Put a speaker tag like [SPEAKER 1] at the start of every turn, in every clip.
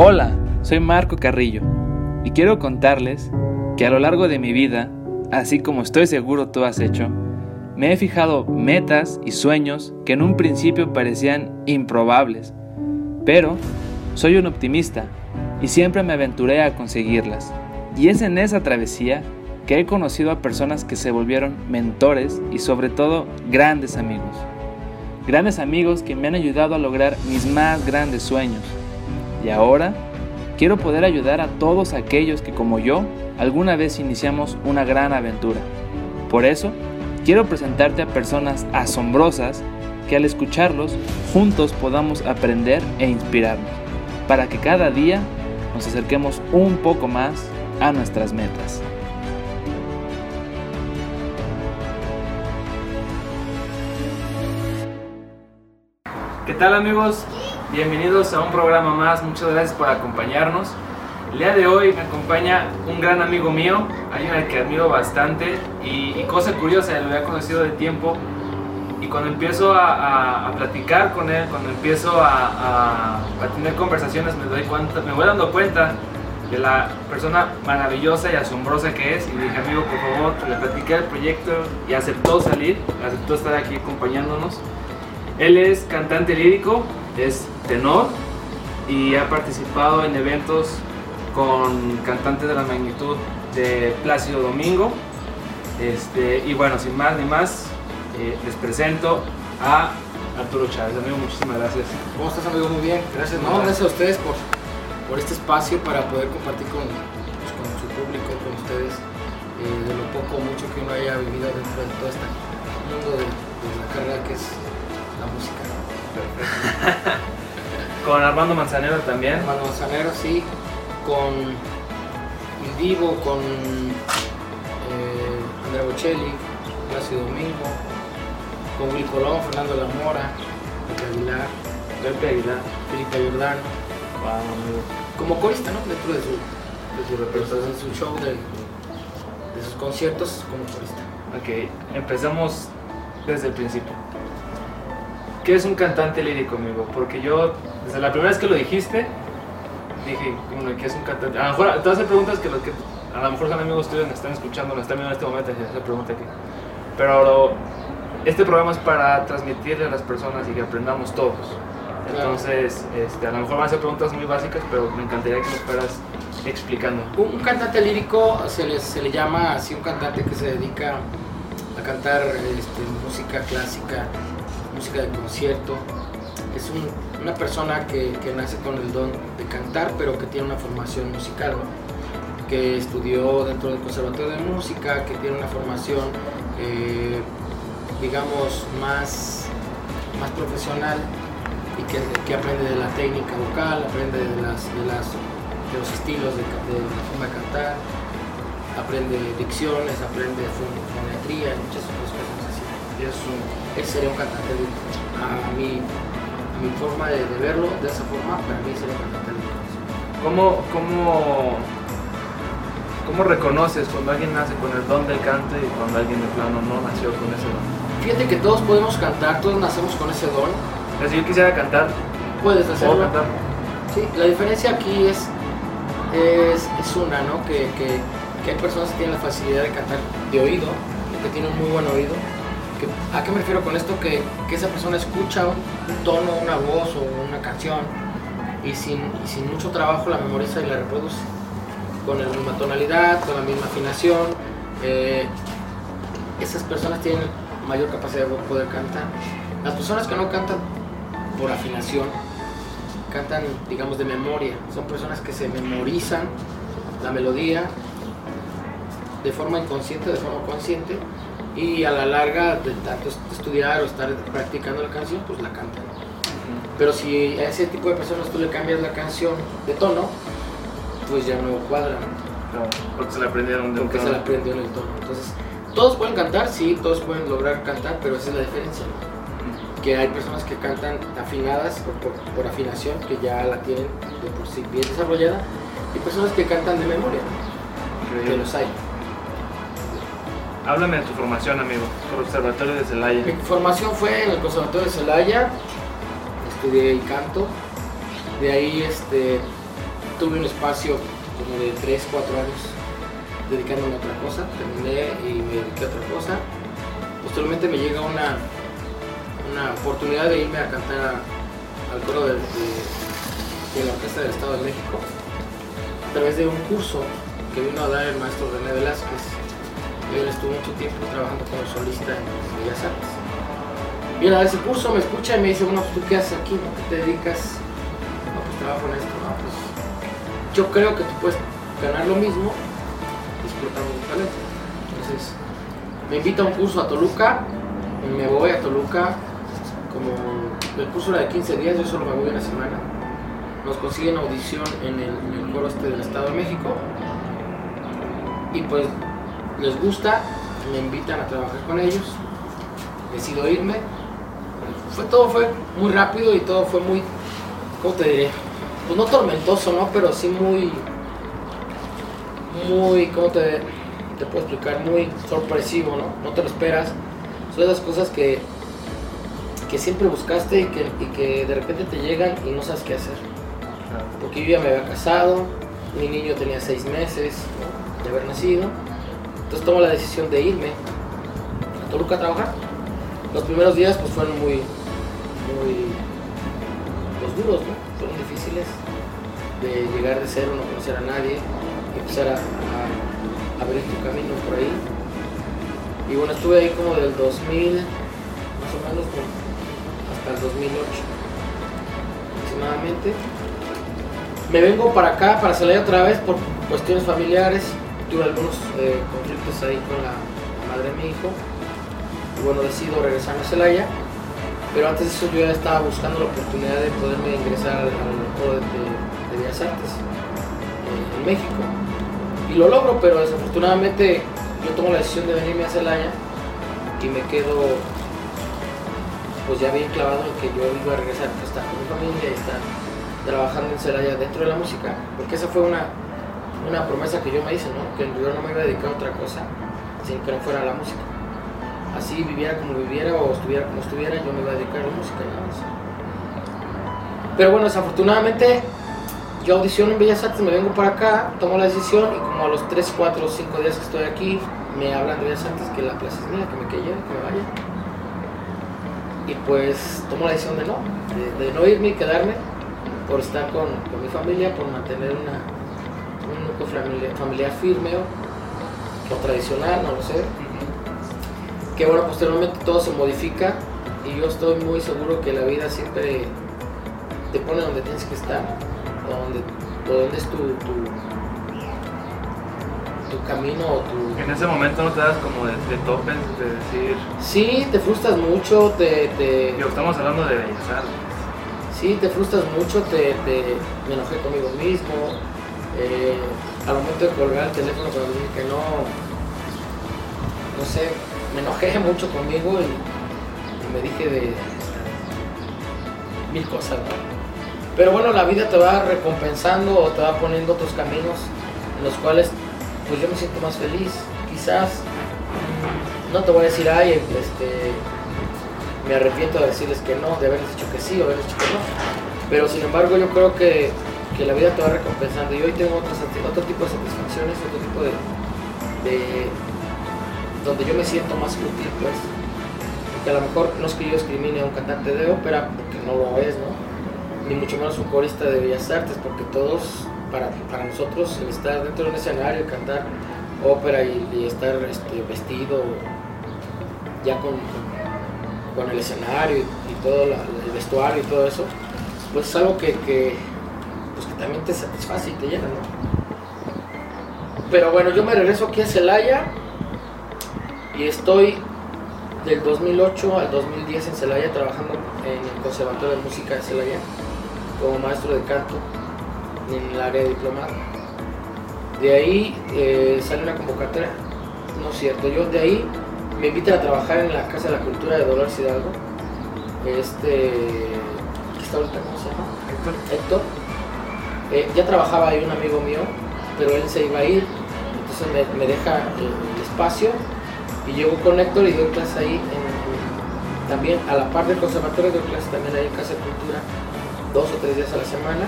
[SPEAKER 1] Hola, soy Marco Carrillo y quiero contarles que a lo largo de mi vida, así como estoy seguro tú has hecho, me he fijado metas y sueños que en un principio parecían improbables, pero soy un optimista y siempre me aventuré a conseguirlas. Y es en esa travesía que he conocido a personas que se volvieron mentores y sobre todo grandes amigos. Grandes amigos que me han ayudado a lograr mis más grandes sueños. Y ahora quiero poder ayudar a todos aquellos que como yo alguna vez iniciamos una gran aventura. Por eso, quiero presentarte a personas asombrosas que al escucharlos juntos podamos aprender e inspirarnos, para que cada día nos acerquemos un poco más a nuestras metas. ¿Qué tal amigos? Bienvenidos a un programa más, muchas gracias por acompañarnos. El día de hoy me acompaña un gran amigo mío, alguien al que admiro bastante y, cosa curiosa, lo había conocido de tiempo y cuando empiezo a, platicar con él, cuando empiezo a, tener conversaciones me doy cuenta, me voy dando cuenta de la persona maravillosa y asombrosa que es y le dije amigo por favor le platiqué el proyecto y aceptó salir, aceptó estar aquí acompañándonos. Él es cantante lírico, es tenor y ha participado en eventos con cantantes de la magnitud de Plácido Domingo. Este, y bueno, sin más ni más, eh, les presento a Arturo Chávez. Amigo, muchísimas gracias.
[SPEAKER 2] ¿Cómo estás, amigo? Muy bien, gracias. No, gracias a ustedes por, por este espacio para poder compartir con, pues, con su público, con ustedes, eh, de lo poco o mucho que uno haya vivido dentro de todo este mundo de, de la carrera que es la música.
[SPEAKER 1] Perfecto. Con Armando Manzanero también.
[SPEAKER 2] Armando Manzanero, sí. Con Il Divo, con eh, Andrea Bocelli, Plácido Domingo, con Will Colón, Fernando Lamora, Pepe Aguilar,
[SPEAKER 1] Pepe Aguilar,
[SPEAKER 2] Felipe Jordán. Como corista, ¿no? Dentro de su,
[SPEAKER 1] de su,
[SPEAKER 2] de su show, de, de sus conciertos como corista.
[SPEAKER 1] Ok, empezamos desde el principio. ¿Qué es un cantante lírico, amigo? Porque yo, desde la primera vez que lo dijiste, dije, ¿qué es un cantante? A lo mejor te hacen preguntas que los que a lo mejor son amigos tuyos me están escuchando, me están viendo en este momento y se pregunta aquí. Pero este programa es para transmitirle a las personas y que aprendamos todos. Entonces, este, a lo mejor van a ser preguntas muy básicas, pero me encantaría que nos fueras explicando.
[SPEAKER 2] Un, cantante lírico se le, se le llama así un cantante que se dedica a cantar este, música clásica música de concierto. Es una persona que, nace con el don de cantar, pero que tiene una formación musical, que estudió dentro del Conservatorio de Música, que tiene una formación, eh, digamos, más, más profesional y que, aprende de la técnica vocal, aprende de, de, de los estilos de, la forma de cantar, aprende dicciones, aprende fonetría muchas. Es un, él sería un cantante A mi, mi forma de, verlo, de esa forma, para mí sería un cantante
[SPEAKER 1] ¿Cómo, cómo, ¿Cómo reconoces cuando alguien nace con el don del canto y cuando alguien de plano no nació con ese don?
[SPEAKER 2] Fíjate que todos podemos cantar, todos nacemos con ese don.
[SPEAKER 1] si yo quisiera cantar,
[SPEAKER 2] puedes hacerlo.
[SPEAKER 1] cantar?
[SPEAKER 2] Sí, la diferencia aquí es, es, es una, ¿no? Que, que, que, hay personas que tienen la facilidad de cantar de oído, que tienen muy buen oído, ¿A qué me refiero con esto? Que, esa persona escucha un tono, una voz o una canción y sin, mucho trabajo la memoriza y la reproduce con la misma tonalidad, con la misma afinación. Eh, esas personas tienen mayor capacidad de poder cantar. Las personas que no cantan por afinación, cantan, digamos, de memoria. Son personas que se memorizan la melodía de forma inconsciente, de forma consciente, y a la larga de tanto estudiar o estar practicando la canción, pues la cantan. Pero si a ese tipo de personas tú le cambias la canción de tono, pues ya no cuadra.
[SPEAKER 1] porque se la aprendieron
[SPEAKER 2] de Porque se la aprendieron el tono. Entonces, todos pueden cantar, sí, todos pueden lograr cantar, pero esa es la diferencia. Que hay personas que cantan afinadas por, por, afinación, que ya la tienen de por sí bien desarrollada, y personas que cantan de memoria, que los hay.
[SPEAKER 1] Háblame de tu formación, amigo, Conservatorio de Celaya.
[SPEAKER 2] Mi formación fue en el Conservatorio de Celaya, estudié y canto. De ahí este, tuve un espacio como de 3, 4 años dedicándome a otra cosa, terminé y me dediqué a otra cosa. Posteriormente me llega una, una oportunidad de irme a cantar al coro de, de, la Orquesta del Estado de México a través de un curso que vino a dar el maestro René Velázquez. Él estuvo mucho tiempo trabajando como solista en Bellas Artes. Viene a dar ese curso, me escucha y me dice, bueno, pues, ¿tú qué haces aquí? ¿Qué te dedicas? No, pues trabajo en esto. No, pues yo creo que tú puedes ganar lo mismo explotando tu talento. Entonces, me invita a un curso a Toluca, me voy a Toluca, como el curso era de 15 días, yo solo me voy una semana. Nos consiguen audición en el, en el este del Estado de México y pues les gusta, me invitan a trabajar con ellos, decido irme. Fue, todo fue muy rápido y todo fue muy, ¿cómo te diré? Pues no tormentoso, ¿no? Pero sí muy, muy, ¿cómo te, te puedo explicar? Muy sorpresivo, ¿no? No te lo esperas. Son esas cosas que, que siempre buscaste y que, y que de repente te llegan y no sabes qué hacer. Porque yo ya me había casado, mi niño tenía seis meses de haber nacido, entonces tomo la decisión de irme a Toluca a trabajar. Los primeros días pues fueron muy, muy pues, duros, ¿no? Fueron difíciles de llegar de cero, no conocer a nadie, empezar a, a abrir tu camino por ahí. Y bueno, estuve ahí como del 2000, más o menos, hasta el 2008 aproximadamente. Me vengo para acá, para salir otra vez por cuestiones familiares. Tuve algunos eh, conflictos ahí con la madre de mi hijo. Y bueno, decido regresar a Celaya. Pero antes de eso yo ya estaba buscando la oportunidad de poderme ingresar al coro de, de, Bellas Artes eh, en México. Y lo logro, pero desafortunadamente yo tomo la decisión de venirme a Celaya y me quedo pues ya bien clavado en que yo iba a regresar estar con mi familia y estar trabajando en Celaya dentro de la música, porque esa fue una, una promesa que yo me hice, ¿no? que yo no me iba a dedicar a otra cosa sin que no fuera la música. Así viviera como viviera o estuviera como estuviera, yo me iba a dedicar a la música. ¿no? Pero bueno, desafortunadamente yo audiciono en Bellas Artes, me vengo para acá, tomo la decisión y como a los 3, 4 o 5 días que estoy aquí, me hablan de Bellas Artes que la plaza es mía, que me quede, que me vaya. Y pues tomo la decisión de no, de, no irme y quedarme por estar con, mi familia, por mantener una, un núcleo familiar, familiar firme o, o, tradicional, no lo sé. Que bueno, posteriormente todo se modifica y yo estoy muy seguro que la vida siempre te pone donde tienes que estar, donde, donde es tu, tu, tu, camino o tu...
[SPEAKER 1] En ese momento no te das como de, de topes, de decir...
[SPEAKER 2] Sí, te frustras mucho, te...
[SPEAKER 1] estamos hablando de Bellas Artes
[SPEAKER 2] sí, te frustras mucho, te, te, me enojé conmigo mismo. Eh, al momento de colgar el teléfono cuando dije que no, no sé, me enojé mucho conmigo y, me dije de mil cosas. Pero bueno, la vida te va recompensando o te va poniendo otros caminos en los cuales pues yo me siento más feliz. Quizás no te voy a decir, ay, este, me arrepiento de decirles que no, de haberles dicho que sí o haberles dicho que no. Pero sin embargo yo creo que, que la vida te va recompensando y hoy tengo otro, otro tipo de satisfacciones, otro tipo de, de, donde yo me siento más útil pues. Porque a lo mejor no es que yo discrimine a un cantante de ópera, porque no lo es, ¿no? Ni mucho menos un corista de bellas artes, porque todos, para, para nosotros, el estar dentro de un escenario, cantar ópera y, estar este, vestido ya con, con el escenario y, todo el vestuario y todo eso, pues es algo que, que, que también te satisface y te llena, ¿no? Pero bueno, yo me regreso aquí a Celaya y estoy del 2008 al 2010 en Celaya trabajando en el Conservatorio de Música de Celaya como maestro de canto en el área de diplomado. De ahí eh, sale una convocatoria, no es cierto, yo de ahí me invitan a trabajar en la Casa de la Cultura de Dolores Hidalgo. Este. ¿Qué está ahorita? ¿Cómo se llama?
[SPEAKER 1] Héctor.
[SPEAKER 2] Héctor. Eh, ya trabajaba ahí un amigo mío, pero él se iba a ir, entonces me, deja el, espacio y llego con Héctor y doy clase ahí. También a la par del conservatorio doy clase también ahí en Casa de Cultura, dos o tres días a la semana.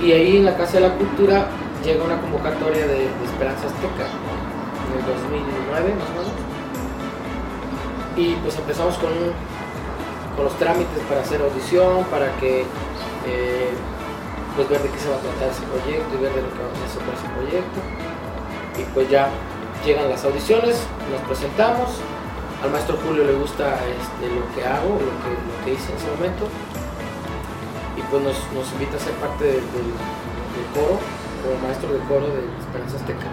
[SPEAKER 2] Y ahí en la Casa de la Cultura llega una convocatoria de, Esperanza Azteca, en el 2009 más o menos. Y pues empezamos con, con los trámites para hacer audición, para que eh, pues ver de qué se va a tratar ese proyecto y ver de lo que vamos a hacer ese proyecto. Y pues ya llegan las audiciones, nos presentamos, al maestro Julio le gusta este, lo que hago, lo que, lo que hice en ese momento, y pues nos, nos invita a ser parte del, coro, como maestro de coro de Esperanza Azteca.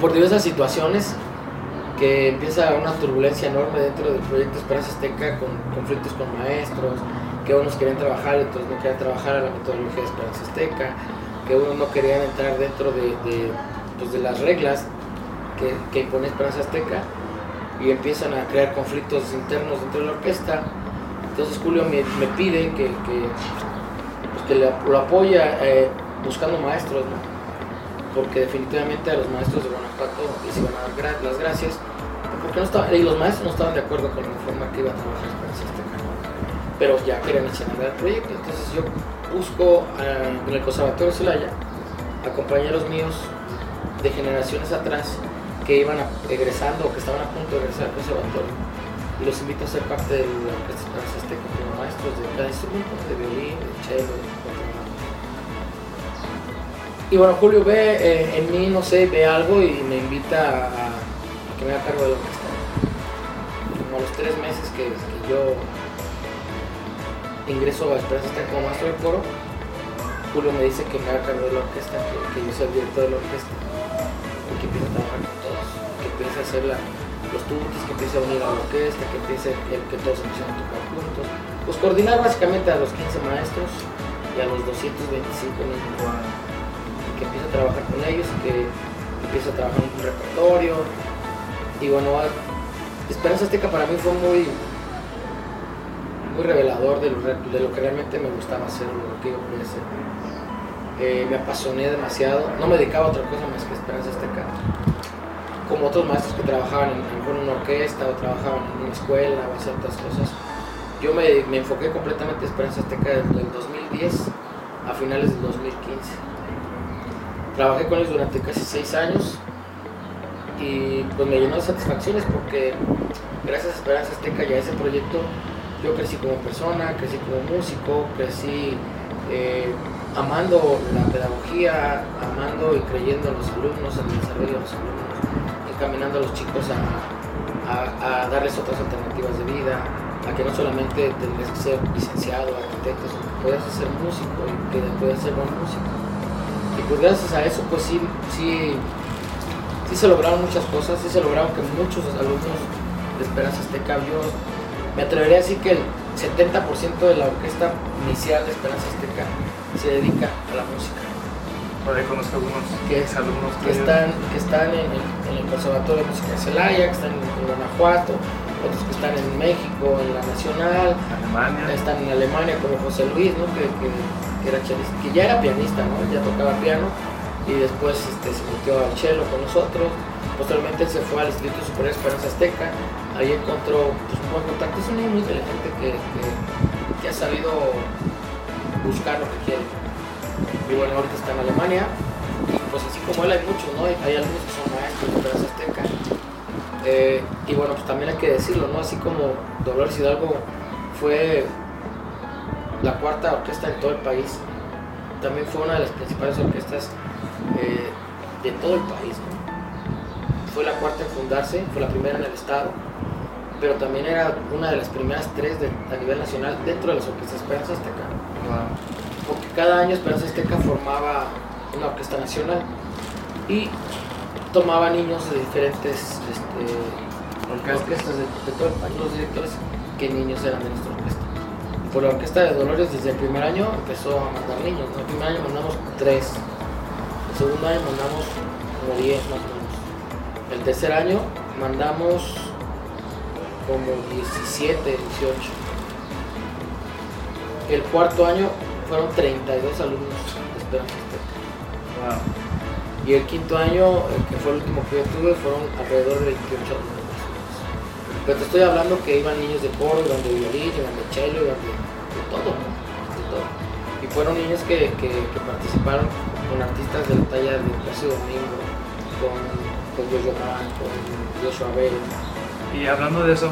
[SPEAKER 2] Por diversas situaciones, que empieza una turbulencia enorme dentro del proyecto Esperanza Azteca con conflictos con maestros, que unos querían trabajar y otros no querían trabajar a la metodología de Esperanza Azteca, que unos no querían entrar dentro de, pues de las reglas que, que, impone Esperanza Azteca y empiezan a crear conflictos internos dentro de la orquesta. Entonces Julio me, pide que, que, pues lo apoya eh, buscando maestros, porque definitivamente a los maestros de Guanajuato les iban a dar las gracias, porque no estaba, y los maestros no estaban de acuerdo con la forma que iba a trabajar Esperanza Azteca, pero ya querían echar el proyecto. Entonces yo busco en el Conservatorio Celaya a compañeros míos de generaciones atrás que iban egresando o que estaban a punto de egresar al conservatorio y los invito a ser parte de la orquesta Azteca como maestros de cada instrumento, de violín, de cello, de y bueno, Julio ve eh, en mí, no sé, ve algo y me invita a, que me haga cargo de la orquesta. Como los tres meses que yo ingreso a Esperanza Azteca como maestro de coro, Julio me dice que me haga cargo de la orquesta, que, yo sea el director de la orquesta y que empiece a trabajar con todos, que empiece a hacer los tutis, que empiece a unir a la orquesta, que empiece que todos empiecen a tocar juntos. Pues coordinar básicamente a los 15 maestros y a los 225 niños que empiece a trabajar con ellos, que empiece a trabajar en un repertorio. Y bueno, Esperanza Azteca para mí fue muy muy revelador de lo, que realmente me gustaba hacer, lo que yo quería hacer. Eh, me apasioné demasiado, no me dedicaba a otra cosa más que Esperanza Azteca. Como otros maestros que trabajaban en, en una orquesta o trabajaban en una escuela o hacer otras cosas, yo me, me enfoqué completamente en Esperanza Azteca desde el 2010 a finales del 2015. Trabajé con ellos durante casi seis años y pues me llenó de satisfacciones porque gracias a Esperanza Azteca y a ese proyecto yo crecí como persona, crecí como músico, crecí eh, amando la pedagogía, amando y creyendo en los alumnos, en el desarrollo de los alumnos, encaminando a los chicos a, darles otras alternativas de vida, a que no solamente tendrías que ser licenciado, arquitecto, sino que puedas ser músico y que puedas ser buen músico. Y pues gracias a eso, pues sí, sí, sí se lograron muchas cosas, sí se lograron que muchos alumnos de Esperanza Azteca, yo me atrevería a decir que el 70% de la orquesta inicial de Esperanza Azteca se dedica a la música.
[SPEAKER 1] Por ahí conozco algunos
[SPEAKER 2] que,
[SPEAKER 1] alumnos
[SPEAKER 2] que están, que están en el, Conservatorio de Música de Celaya, que están en, Guanajuato, otros que están en México, en la Nacional,
[SPEAKER 1] Alemania.
[SPEAKER 2] están en Alemania como José Luis, ¿no? que, que, era que ya era pianista, ¿no? ya tocaba piano y después este, se metió al cello con nosotros. Posteriormente se fue al Instituto Superior de Esperanza Azteca, ahí encontró pues, un buen contacto. Es un niño muy inteligente que, que, ha sabido buscar lo que quiere. Y bueno, ahorita está en Alemania. Y pues así como él hay muchos, ¿no? Hay, algunos que son maestros de Esperanza Azteca. Eh, y bueno, pues también hay que decirlo, ¿no? Así como Dolores Hidalgo fue la cuarta orquesta en todo el país, también fue una de las principales orquestas eh, de todo el país. Fue la cuarta en fundarse, fue la primera en el estado, pero también era una de las primeras tres a nivel nacional dentro de las orquestas Esperanza Azteca. Porque cada año Esperanza Azteca formaba una orquesta nacional y tomaba niños de diferentes este, orquestas de, todo el país, los directores, qué niños eran de nuestra orquesta. Por la orquesta de Dolores desde el primer año empezó a mandar niños, el primer año mandamos tres, el segundo año mandamos como 10 más o menos. El tercer año mandamos como 17, 18. El cuarto año fueron 32 alumnos de Esperanza Y el quinto año, que fue el último que yo tuve, fueron alrededor de 28 alumnos. Pero te estoy hablando que iban niños de coro, iban de violín, iban de cello, iban de, todo, de todo. Y fueron niños que, que, que participaron con artistas de la talla de Placido Domingo, con, con Jojo Man, con Joshua Bell.
[SPEAKER 1] Y hablando de eso,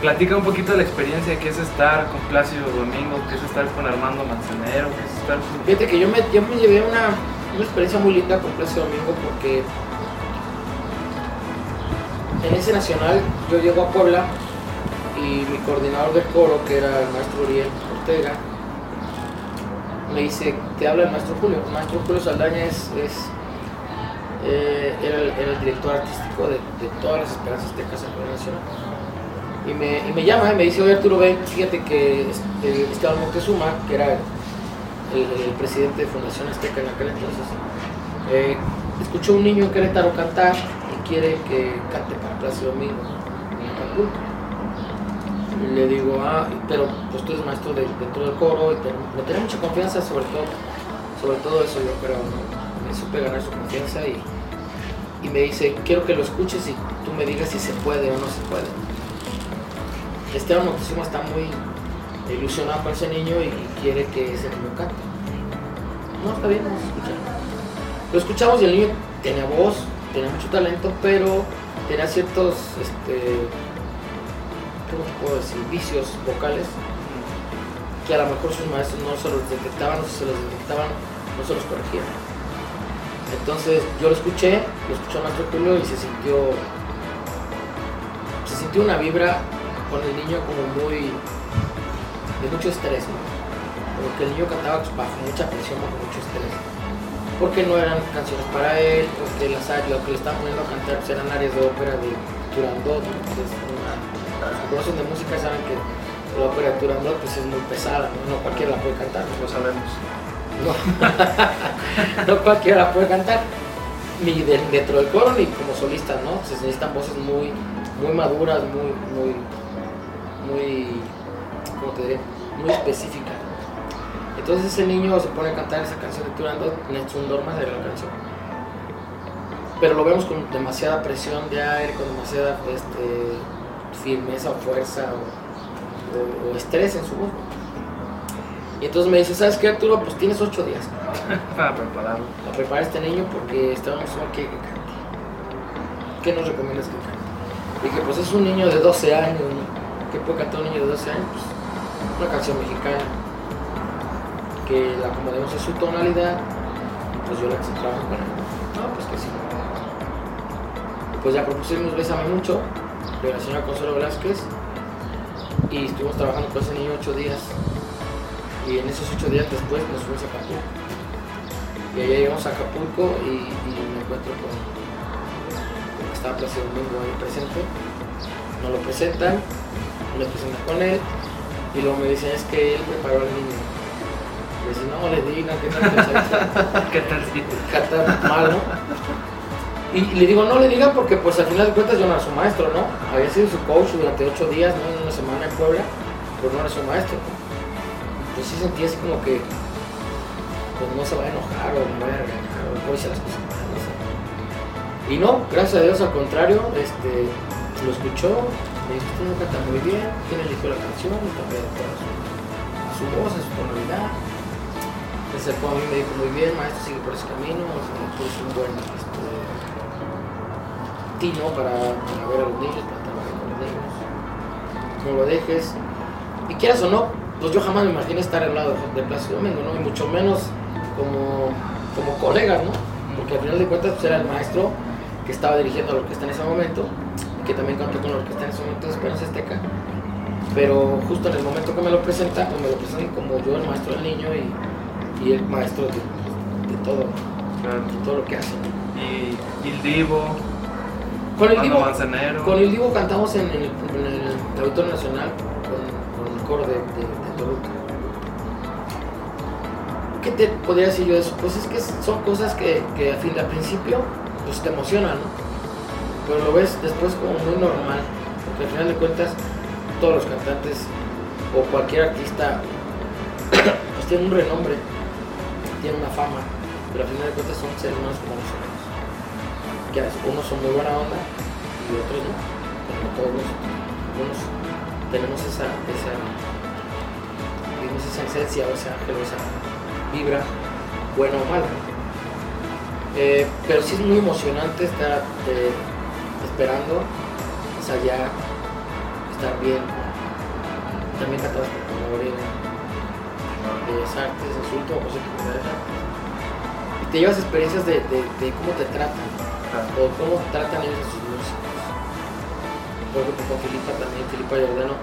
[SPEAKER 1] platica un poquito de la experiencia que es estar con Plácido Domingo, que es estar con Armando Manzanero, que es estar con...
[SPEAKER 2] Fíjate que yo me, yo me llevé una, una experiencia muy linda con Plácido Domingo porque en ese nacional yo llego a Puebla y mi coordinador de coro, que era el maestro Uriel Ortega, me dice, te habla el maestro Julio. El maestro Julio Saldaña es, es, eh, era, el, el director artístico de, todas las esperanzas tecas nivel nacional. Y me, y me llama y me dice, oye Arturo, ven, fíjate que este, Esteban Moctezuma, que era el, el presidente de Fundación Azteca en aquel entonces, eh, escuchó a un niño en Querétaro cantar y quiere que cante para Plácido Domingo en Acapulco. Y le digo, ah, pero pues tú eres maestro de, dentro del coro y te, me tenía mucha confianza sobre todo, sobre todo eso yo creo, ¿no? Supe ganar su confianza y, y me dice, quiero que lo escuches y tú me digas si se puede o no se puede. Esteban Moctezuma está muy ilusionado con ese niño y quiere que ese niño cante. No, está bien, vamos a escuchar. Lo escuchamos y el niño tenía voz, tenía mucho talento, pero tenía ciertos, este, ¿cómo decir? Vicios vocales que a lo mejor sus maestros no se los detectaban, o se los detectaban, no se los corregían. Entonces yo lo escuché, lo escuchó el maestro Julio y se sintió, se sintió una vibra con el niño como muy, de mucho estrés, ¿no? Como que el niño cantaba bajo mucha presión, bajo mucho estrés. Porque no eran canciones para él, porque las lo que le estaban poniendo a cantar pues, eran áreas de ópera de Turandot, que es una, los que conocen de música saben que la ópera de Turandot pues es muy pesada, ¿no? No cualquiera la puede cantar.
[SPEAKER 1] Lo sabemos.
[SPEAKER 2] No, no cualquiera puede cantar, ni de- dentro del coro ni como solista, ¿no? Se necesitan voces muy, muy maduras, muy, muy, muy, ¿cómo te diré? Muy específicas. Entonces ese niño se pone a cantar esa canción de Turandot, Netsun Dormas era la canción. Pero lo vemos con demasiada presión de aire, con demasiada este, firmeza o fuerza o- o estrés en su voz. Y entonces me dice, ¿sabes qué Arturo? Pues tienes ocho días
[SPEAKER 1] Para prepararlo.
[SPEAKER 2] a preparar a este niño porque estábamos que que cante. ¿Qué nos recomiendas que cante? Dije, pues es un niño de 12 años, ¿no? ¿Qué puede cantar un niño de 12 años? Pues una canción mexicana que la acomodemos a su tonalidad, pues yo la que se trabaja con él. No, pues que sí. Pues ya propusimos Bésame Mucho de la señora Consuelo Velázquez y estuvimos trabajando con ese niño ocho días y en esos ocho días después nos fuimos a Acapulco. Y allá llegamos a Acapulco y, y me encuentro con, con estaba Plácido Domingo ahí presente. Nos lo presentan, me presentan con él y luego me dicen es que él preparó al niño. Y le dicen, no le digan que no
[SPEAKER 1] ¿Qué tal si?
[SPEAKER 2] canta mal, ¿no? Y le digo, no le digan porque pues al final de cuentas yo no era su maestro, ¿no? Había sido su coach durante ocho días, ¿no? En una semana en Puebla, pero no era su maestro. Pues sí sentí así como que pues no se va a enojar o me va a regañar o voy a hacer las cosas mal. Y no, gracias a Dios al contrario, este, lo escuchó, me dijo, usted no canta muy bien, quién eligió la canción, también su, a su voz, a su tonalidad. Se acercó a mí me dijo, muy bien, maestro, sigue por ese camino, o un buen este, tino para, para ver a los niños, para trabajar con los niños. No lo dejes. Y quieras o no, pues yo jamás me imaginé estar al lado de Plácido Domingo, ¿no? Y mucho menos como, como colegas, ¿no? Porque al final de cuentas pues, era el maestro que estaba dirigiendo la orquesta en ese momento, y que también cantó con la orquesta en ese momento de Esperanza Azteca. Pero justo en el momento que me lo presenta, pues me lo presentan como yo, el maestro del niño y, y el maestro de, de todo, de todo lo que hace.
[SPEAKER 1] Y, y el Divo,
[SPEAKER 2] Con el Divo, con el Divo cantamos en el, en el Auditorio Nacional de, de, de Toluca. ¿Qué te podría decir yo de eso? Pues es que son cosas que, que a fin al principio pues te emocionan, ¿no? Pero lo ves después como muy normal, porque al final de cuentas todos los cantantes o cualquier artista pues tienen un renombre, tienen una fama, pero al final de cuentas son seres humanos como nosotros. Que unos son muy buena onda y otros no, como todos nosotros. Algunos tenemos esa, esa es esa esencia o ese ángel o esa vibra, buena o mala. Eh, pero sí es muy emocionante estar eh, esperando, o sea, ya estar bien. También cantabas por de Bellas Artes, Azulto, o sea, Y te llevas experiencias de, de, de cómo te tratan, o cómo tratan ellos a sus. Por con Filipa también, Filipa Giordano.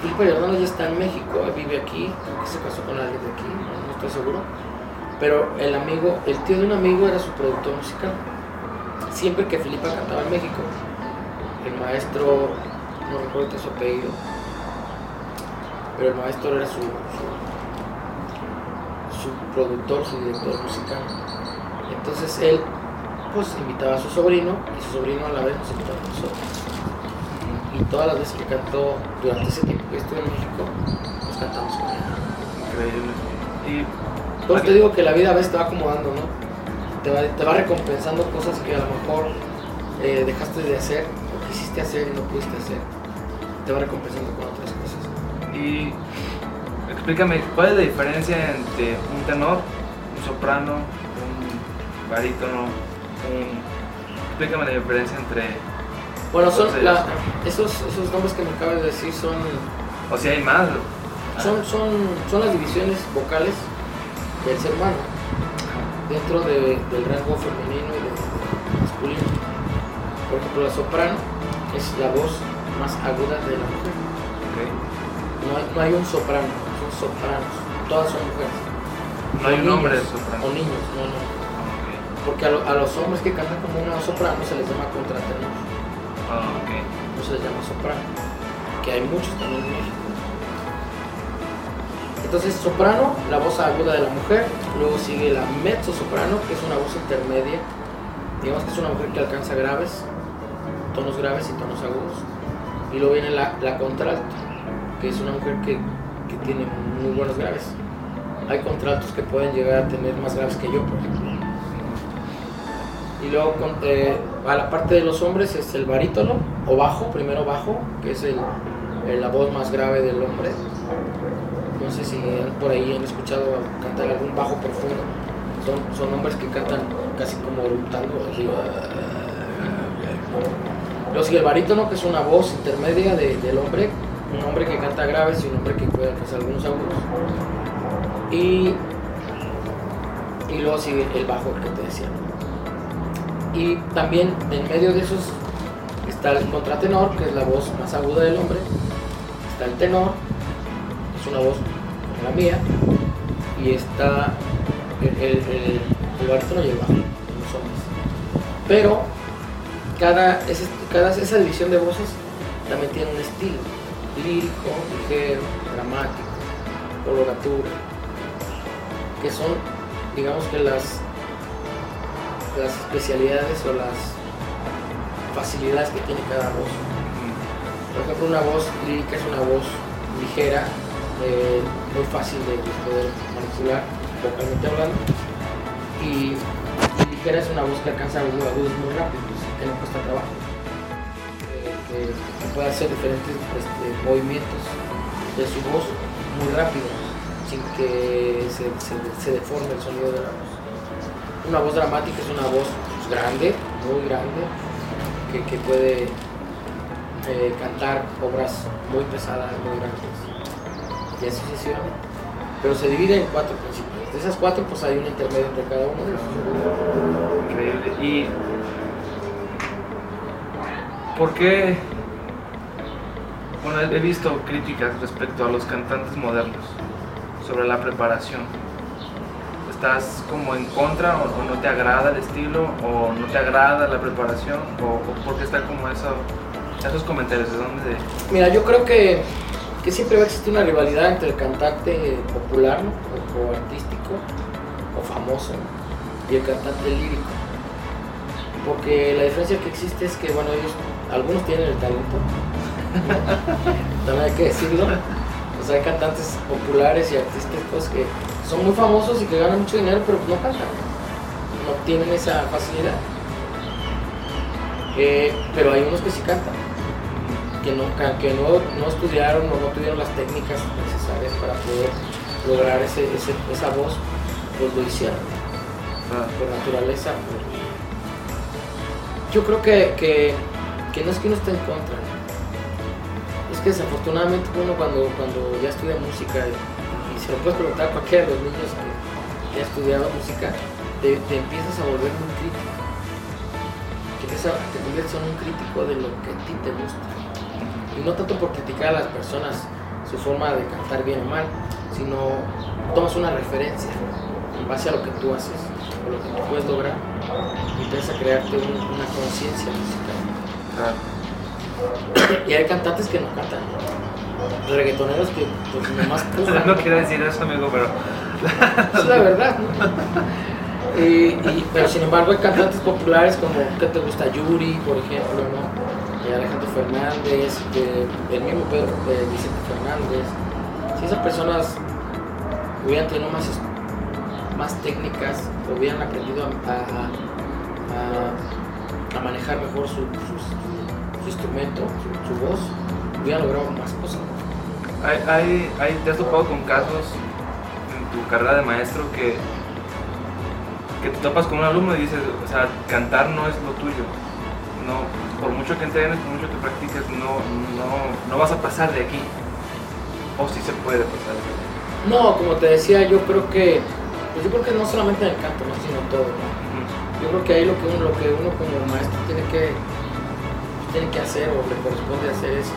[SPEAKER 2] Filipa Giordano ya está en México, vive aquí, creo se casó con alguien de aquí, no estoy seguro pero el amigo, el tío de un amigo era su productor musical. Siempre que Filipa cantaba en México, el maestro, no recuerdo su apellido, pero el maestro era su, su, productor, su director musical. Entonces él pues invitaba a su sobrino y su sobrino a la vez nos invitaba a nosotros. Y todas las veces que cantó durante ese tiempo que estuve en México, nos cantamos con.
[SPEAKER 1] Increíble.
[SPEAKER 2] Pues te digo que la vida a veces te va acomodando, ¿no? Te va, te va recompensando cosas que a lo mejor eh, dejaste de hacer o quisiste hacer y no pudiste hacer. Te va recompensando con otras cosas.
[SPEAKER 1] Y explícame, ¿cuál es la diferencia entre un tenor, un soprano, un barítono, un... Explícame la diferencia entre...
[SPEAKER 2] Bueno, son esos, esos nombres que me acabas de decir son...
[SPEAKER 1] O si hay más.
[SPEAKER 2] Son, son, son las divisiones vocales del ser humano dentro del rango femenino y del masculino. Por ejemplo, la soprano es la voz más aguda de la mujer. No, hay, no, hay, un soprano, son sopranos, todas son mujeres.
[SPEAKER 1] No hay un nombre de soprano.
[SPEAKER 2] O niños, no, no. Porque a, a, los hombres que cantan como una soprano se les llama contratenor.
[SPEAKER 1] Ah, okay.
[SPEAKER 2] Llama soprano. Que hay muchos también en México. Entonces soprano, la voz aguda de la mujer, luego sigue la mezzo soprano, que es una voz intermedia, digamos que es una mujer que alcanza graves, tonos graves y tonos agudos, y luego viene la, la contralto, que es una mujer que, que, tiene muy buenos graves. Hay contraltos que pueden llegar a tener más graves que yo, por ejemplo. Y luego eh, a la parte de los hombres es el barítono, o bajo, primero bajo, que es la voz más grave del hombre no sé si por ahí han escuchado cantar algún bajo profundo. Son, hombres que cantan casi como luchando. Luego sigue el barítono, que es una voz intermedia del hombre, un hombre que canta graves y un hombre que puede alcanzar algunos agudos. Y, y luego sigue el bajo que te decía. Y también en medio de esos está el contratenor, que es la voz más aguda del hombre. Está el tenor, es una voz la mía, y está el, el, el, el barítono y el los hombres. Pero cada, cada esa división de voces también tiene un estilo lírico, ligero, dramático, coloratura, que son, digamos que las, las especialidades o las facilidades que tiene cada voz. Por ejemplo, una voz lírica es una voz ligera, eh, muy fácil de, poder manipular vocalmente hablando y, ligera es una voz que alcanza agudos muy rápido, que no cuesta trabajo, eh, que, puede hacer diferentes este, movimientos de su voz muy rápido sin que se, se, deforme el sonido de la voz. Una voz dramática es una voz grande, muy grande, que, que puede eh, cantar obras muy pesadas, muy grandes y así sucesivamente. Pero se divide en cuatro principios. De esas cuatro, pues hay un intermedio entre cada uno.
[SPEAKER 1] Increíble. ¿Y por qué? Bueno, he visto críticas respecto a los cantantes modernos sobre la preparación. ¿Estás como en contra o, no te agrada el estilo o no te agrada la preparación o, o por qué está como eso, esos comentarios? ¿De dónde?
[SPEAKER 2] Mira, yo creo que que siempre va a existir una rivalidad entre el cantante popular o, artístico o famoso y el cantante lírico. Porque la diferencia que existe es que, bueno, ellos, algunos tienen el talento, también hay que decirlo. O hay cantantes populares y artísticos que son muy famosos y que ganan mucho dinero, pero no cantan, no tienen esa facilidad. Eh, pero hay unos que sí cantan que no, que no, no estudiaron o no tuvieron las técnicas necesarias para poder lograr ese, esa voz, pues lo hicieron. Ah. Por naturaleza. Yo creo que, que, que, no es que uno esté en contra. Es que desafortunadamente uno cuando, cuando ya estudia música, y, se lo puedes preguntar a cualquiera de los niños que, ha estudiado música, te, empiezas a volver muy crítico. Te, te conviertes en un crítico de lo que a ti te gusta. Y no tanto por criticar a las personas su forma de cantar bien o mal, sino tomas una referencia en base a lo que tú haces o lo que tú puedes lograr y empiezas a crearte una conciencia musical. Y hay cantantes que no cantan, reggaetoneros que pues nomás
[SPEAKER 1] pujan. No quiero decir eso, amigo, pero...
[SPEAKER 2] es la verdad, y, pero sin embargo hay cantantes populares como, ¿qué te gusta? Yuri, por ejemplo, ¿no? Alejandro Fernández, el mismo Pedro eh, Vicente Fernández. Si esas personas hubieran tenido más, más técnicas, hubieran aprendido a, a, manejar mejor su, instrumento, su, voz, hubieran logrado más cosas.
[SPEAKER 1] Hay, hay, ¿Te has topado con casos en tu carrera de maestro que, que te topas con un alumno y dices, o sea, cantar no es lo tuyo? No, por mucho que entrenes, por mucho que practiques, no, no, no vas a pasar de aquí. O si se puede pasar de aquí.
[SPEAKER 2] No, como te decía, yo creo que, pues yo creo que no solamente en el canto, sino todo. Yo creo que ahí lo que uno, lo que uno como maestro tiene que, tiene que hacer o le corresponde hacer es,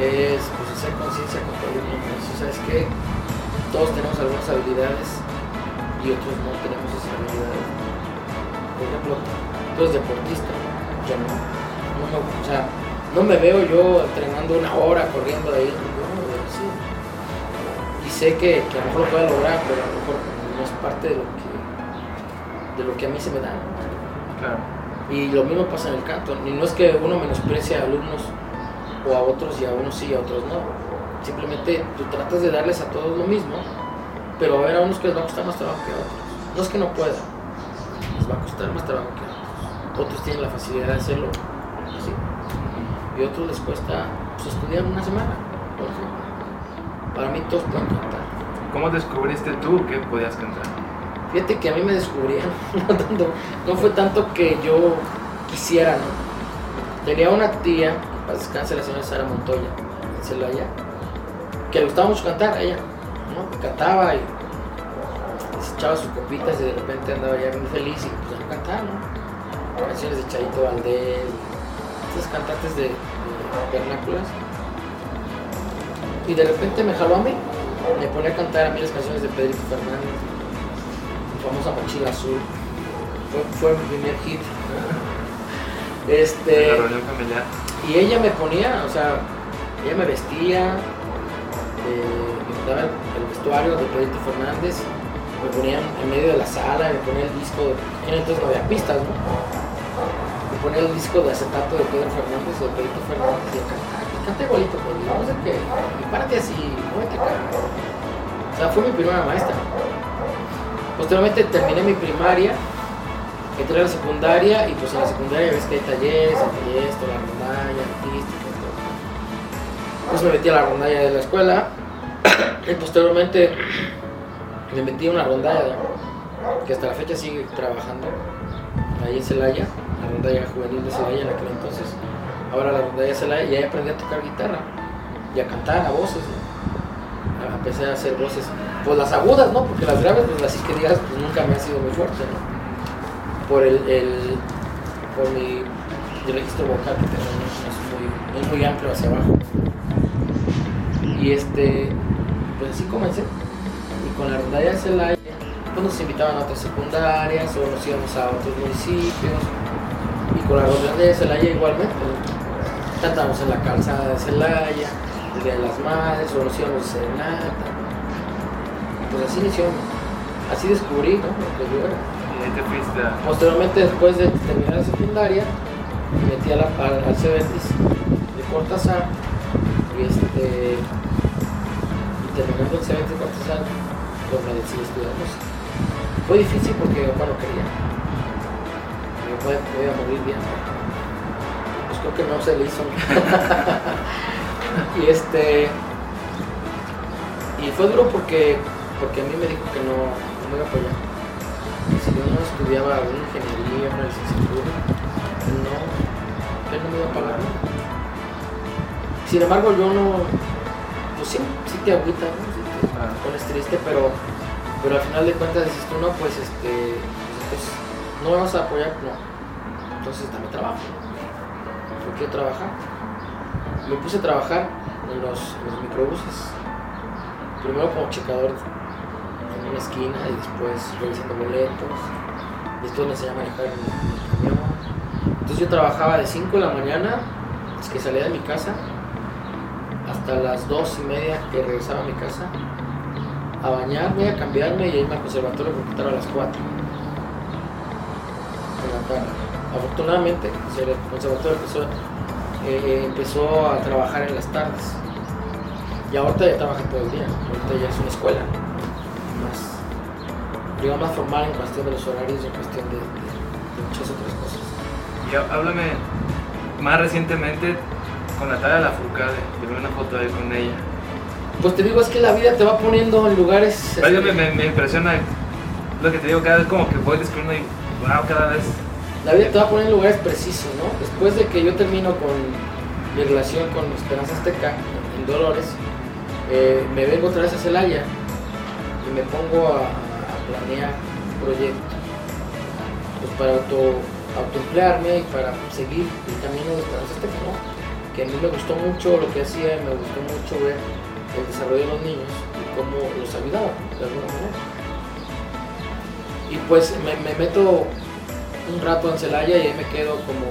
[SPEAKER 2] es pues, hacer conciencia con todo el mundo. O sea, es que todos tenemos algunas habilidades y otros no tenemos esas habilidades. Por ejemplo, tú eres deportista, yo no no, o sea, no me veo yo entrenando una hora corriendo ahí. Y sé que, a lo mejor lo puedo lograr, pero a lo mejor no es parte de lo que, de lo que a mí se me da. Y lo mismo pasa en el canto. Y no es que uno menosprecie a alumnos o a otros y a unos sí y a otros no. Simplemente tú tratas de darles a todos lo mismo, pero a ver a unos que les va a costar más trabajo que a otros. No es que no puedan, les va a costar más trabajo que a otros. Otros tienen la facilidad de hacerlo y otros les cuesta pues, estudiar una semana, Para mí todos pueden cantar.
[SPEAKER 1] ¿Cómo descubriste tú que podías cantar?
[SPEAKER 2] Fíjate que a mí me descubrieron, no, fue tanto que yo quisiera, ¿no? Tenía una tía, para descanse la señora Sara Montoya, en Celaya, que le gustaba mucho cantar a ella, ¿no? Cantaba y se echaba sus copitas y de repente andaba ya muy feliz y pues a cantar, ¿no? Canciones de Chayito Valdés, estos cantantes de, vernáculas. Y de repente me jaló a mí, me pone a cantar a mí las canciones de Pedrito Fernández, famosa mochila azul. Fue, mi primer hit. Este, y ella me ponía, o sea, ella me vestía, eh, me daba el, vestuario de Pedrito Fernández, me ponía en medio de la sala, me ponía el disco, en entonces no había pistas, ¿no? poner el disco de acetato de Pedro Fernández o de Pedrito Fernández y cantar. Y canta igualito, pues, no sé qué. Y párate así, muévete acá. O sea, fue mi primera maestra. Posteriormente terminé mi primaria, entré a la secundaria y pues en la secundaria ves que hay talleres, hay artística, todo. Pues me metí a la rondalla de la escuela y posteriormente me metí a una rondalla que hasta la fecha sigue trabajando ahí en Celaya la rondalla juvenil de Celaya en aquel entonces. Ahora la rondalla Celaya y ahí aprendí a tocar guitarra y a cantar a voces. Empecé a hacer voces, pues las agudas, ¿no? Porque las graves, pues así que pues nunca me ha sido muy fuerte, ¿no? Por el, el por mi, registro vocal que tengo, es, muy, es muy amplio hacia abajo. Y este, pues así comencé. Y con la rondalla Celaya, pues nos invitaban a otras secundarias o nos íbamos a otros municipios y con la reunión de Celaya igualmente. Cantamos en la calzada de Celaya, el Día de las Madres, o nos íbamos a serenata. Pues así inició, así descubrí ¿no? lo que yo era. Posteriormente, después de terminar la secundaria, me metí a la, al, Cebetis de Cortázar y, este, terminando el de Cortázar, pues me decidí estudiar música. Fue difícil porque bueno quería voy, a morir bien. Pues creo que no se le hizo. y este. Y fue duro porque porque a mí me dijo que no, no me iba a apoyar. Si yo no estudiaba una ingeniería, una licenciatura, no, él no me iba a pagar. Sin embargo, yo no, pues sí te agüita, ¿no? Pones triste, pero, pero al final de cuentas dices tú, no, pues este, pues, no me vas a apoyar, no. Entonces dame trabajo. Yo quiero trabajar. Me puse a trabajar en los, en los microbuses. Primero como checador en una esquina y después revisando boletos. Después me enseñé a manejar en el camión. Entonces yo trabajaba de 5 de la mañana, es que salía de mi casa, hasta las 2 y media que regresaba a mi casa, a bañarme, a cambiarme y a irme al conservatorio porque estaba a las 4 de la tarde. Afortunadamente, el conservatorio empezó, eh, empezó a trabajar en las tardes. Y ahorita ya trabaja todo el día, ahorita ya es una escuela, más, digamos, más formal en cuestión de los horarios y en cuestión de, muchas otras cosas.
[SPEAKER 1] Y há- háblame más recientemente con Natalia Lafourcade. Vi una foto ahí con ella.
[SPEAKER 2] Pues te digo, es que la vida te va poniendo en lugares...
[SPEAKER 1] Pero
[SPEAKER 2] este,
[SPEAKER 1] me, me, me impresiona lo que te digo cada vez como que voy descubriendo y wow, cada vez.
[SPEAKER 2] La vida te va a poner en lugares precisos, ¿no? Después de que yo termino con mi relación con Esperanza Azteca en Dolores, eh, me vengo otra vez a Celaya y me pongo a, a planear un proyecto pues para auto, autoemplearme y para seguir el camino de Esperanza Azteca, ¿no? Que a mí me gustó mucho lo que hacía y me gustó mucho ver el desarrollo de los niños y cómo los ayudaba, de alguna manera. Y pues me, me meto un rato en Celaya y ahí me quedo como,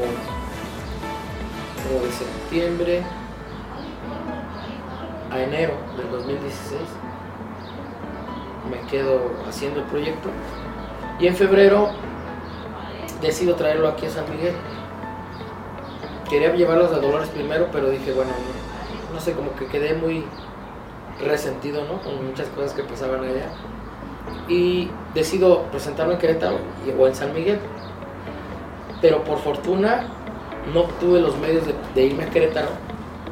[SPEAKER 2] como de septiembre a enero del 2016. Me quedo haciendo el proyecto y en febrero decido traerlo aquí a San Miguel. Quería llevarlos a Dolores primero, pero dije, bueno, no, sé, como que quedé muy resentido, ¿no? Con muchas cosas que pasaban allá. Y decido presentarlo en Querétaro y- o en San Miguel pero por fortuna no tuve los medios de, de irme a Querétaro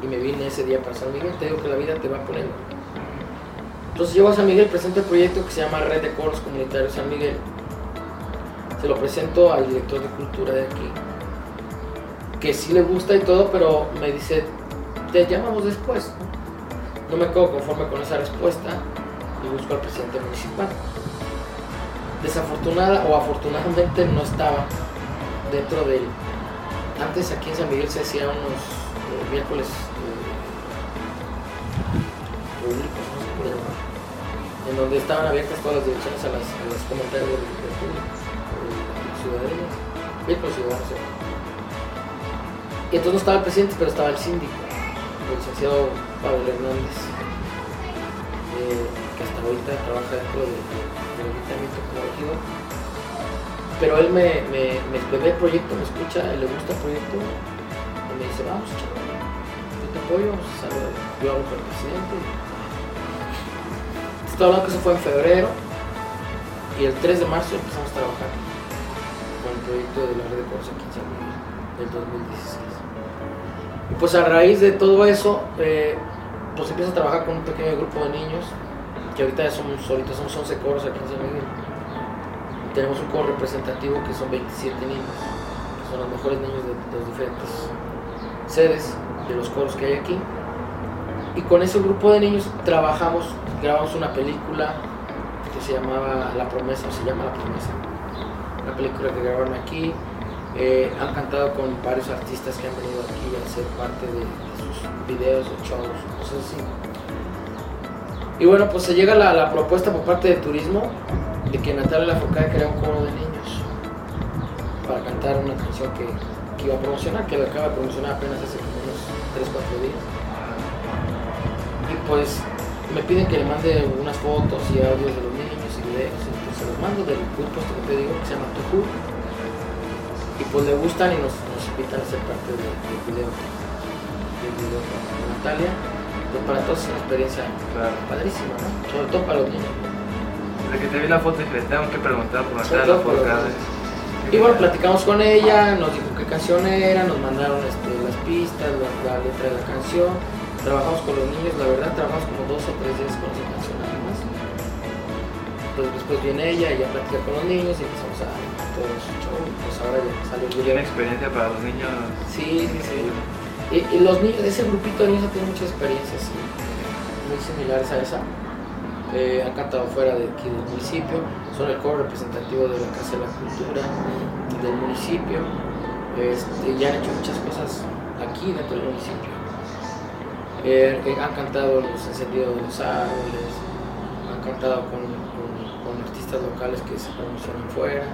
[SPEAKER 2] y me vine ese día para San Miguel. Te digo que la vida te va poniendo. Entonces llego a San Miguel, presento el proyecto que se llama Red de Coros Comunitarios San Miguel. Se lo presento al director de cultura de aquí, que sí le gusta y todo, pero me dice, te llamamos después. No, me quedo conforme con esa respuesta y busco al presidente municipal. Desafortunada o afortunadamente no estaba dentro del... Antes aquí en San Miguel se hacían unos eh, miércoles eh, públicos, no sé cómo llamar, en donde estaban abiertas todas las direcciones a, las, a los comentarios del, público, de la ciudadanía, miércoles ciudadanos. Y entonces no estaba el presidente, pero estaba el síndico, el licenciado Pablo Hernández, eh, que hasta ahorita trabaja dentro de- de- del ayuntamiento como pero él me, me, ve el proyecto, me escucha, le gusta el proyecto y me dice, vamos, chaval, yo te apoyo, vamos a hacerlo". yo hablo con el presidente. Estoy hablando que eso fue en febrero y el 3 de marzo empezamos a trabajar con el proyecto de la red de San Miguel del 2016. Y pues a raíz de todo eso, eh, pues empiezo a trabajar con un pequeño grupo de niños, que ahorita ya somos, ahorita somos 11 coros aquí en San Miguel tenemos un coro representativo que son 27 niños, que son los mejores niños de, de las diferentes sedes de los coros que hay aquí. Y con ese grupo de niños trabajamos, grabamos una película que se llamaba La Promesa, o se llama La Promesa. Una película que grabaron aquí. Eh, han cantado con varios artistas que han venido aquí a ser parte de, sus videos o shows, cosas así. Y bueno, pues se llega la, propuesta por parte de turismo de que Natalia Lafourcade crea un coro de niños para cantar una canción que, iba a promocionar, que la acaba de promocionar apenas hace como unos 3-4 días. Y pues me piden que le mande unas fotos y audios de los niños y videos, pues se los mando del grupo que te digo que se llama Tuju. Y pues le gustan y nos, nos invitan a ser parte del, del video, del video con Natalia. Pues para todos es una experiencia
[SPEAKER 1] Claro.
[SPEAKER 2] padrísima, ¿no? Sobre todo para los niños.
[SPEAKER 1] Desde que te vi la foto dije, tengo que preguntar por Natalia
[SPEAKER 2] por
[SPEAKER 1] Lafourcade.
[SPEAKER 2] Y bueno, platicamos con ella, nos dijo qué canción era, nos mandaron este, las pistas, la, la letra de la canción. Trabajamos con los niños, la verdad, trabajamos como dos o tres días con. Después viene ella, ella platica con los niños y empezamos a todo su show. Pues ahora ya sale el
[SPEAKER 1] Tiene experiencia para los niños.
[SPEAKER 2] Sí, sí, sí. Y, y los niños, ese grupito de niños tiene muchas experiencias sí, muy similares a esa. Eh, han cantado fuera de aquí del municipio, son el coro representativo de la Casa de la Cultura del municipio. Este, ya han hecho muchas cosas aquí dentro del municipio. Eh, eh, han cantado los encendidos de los árboles, han cantado con artistas locales que se promocionan fuera.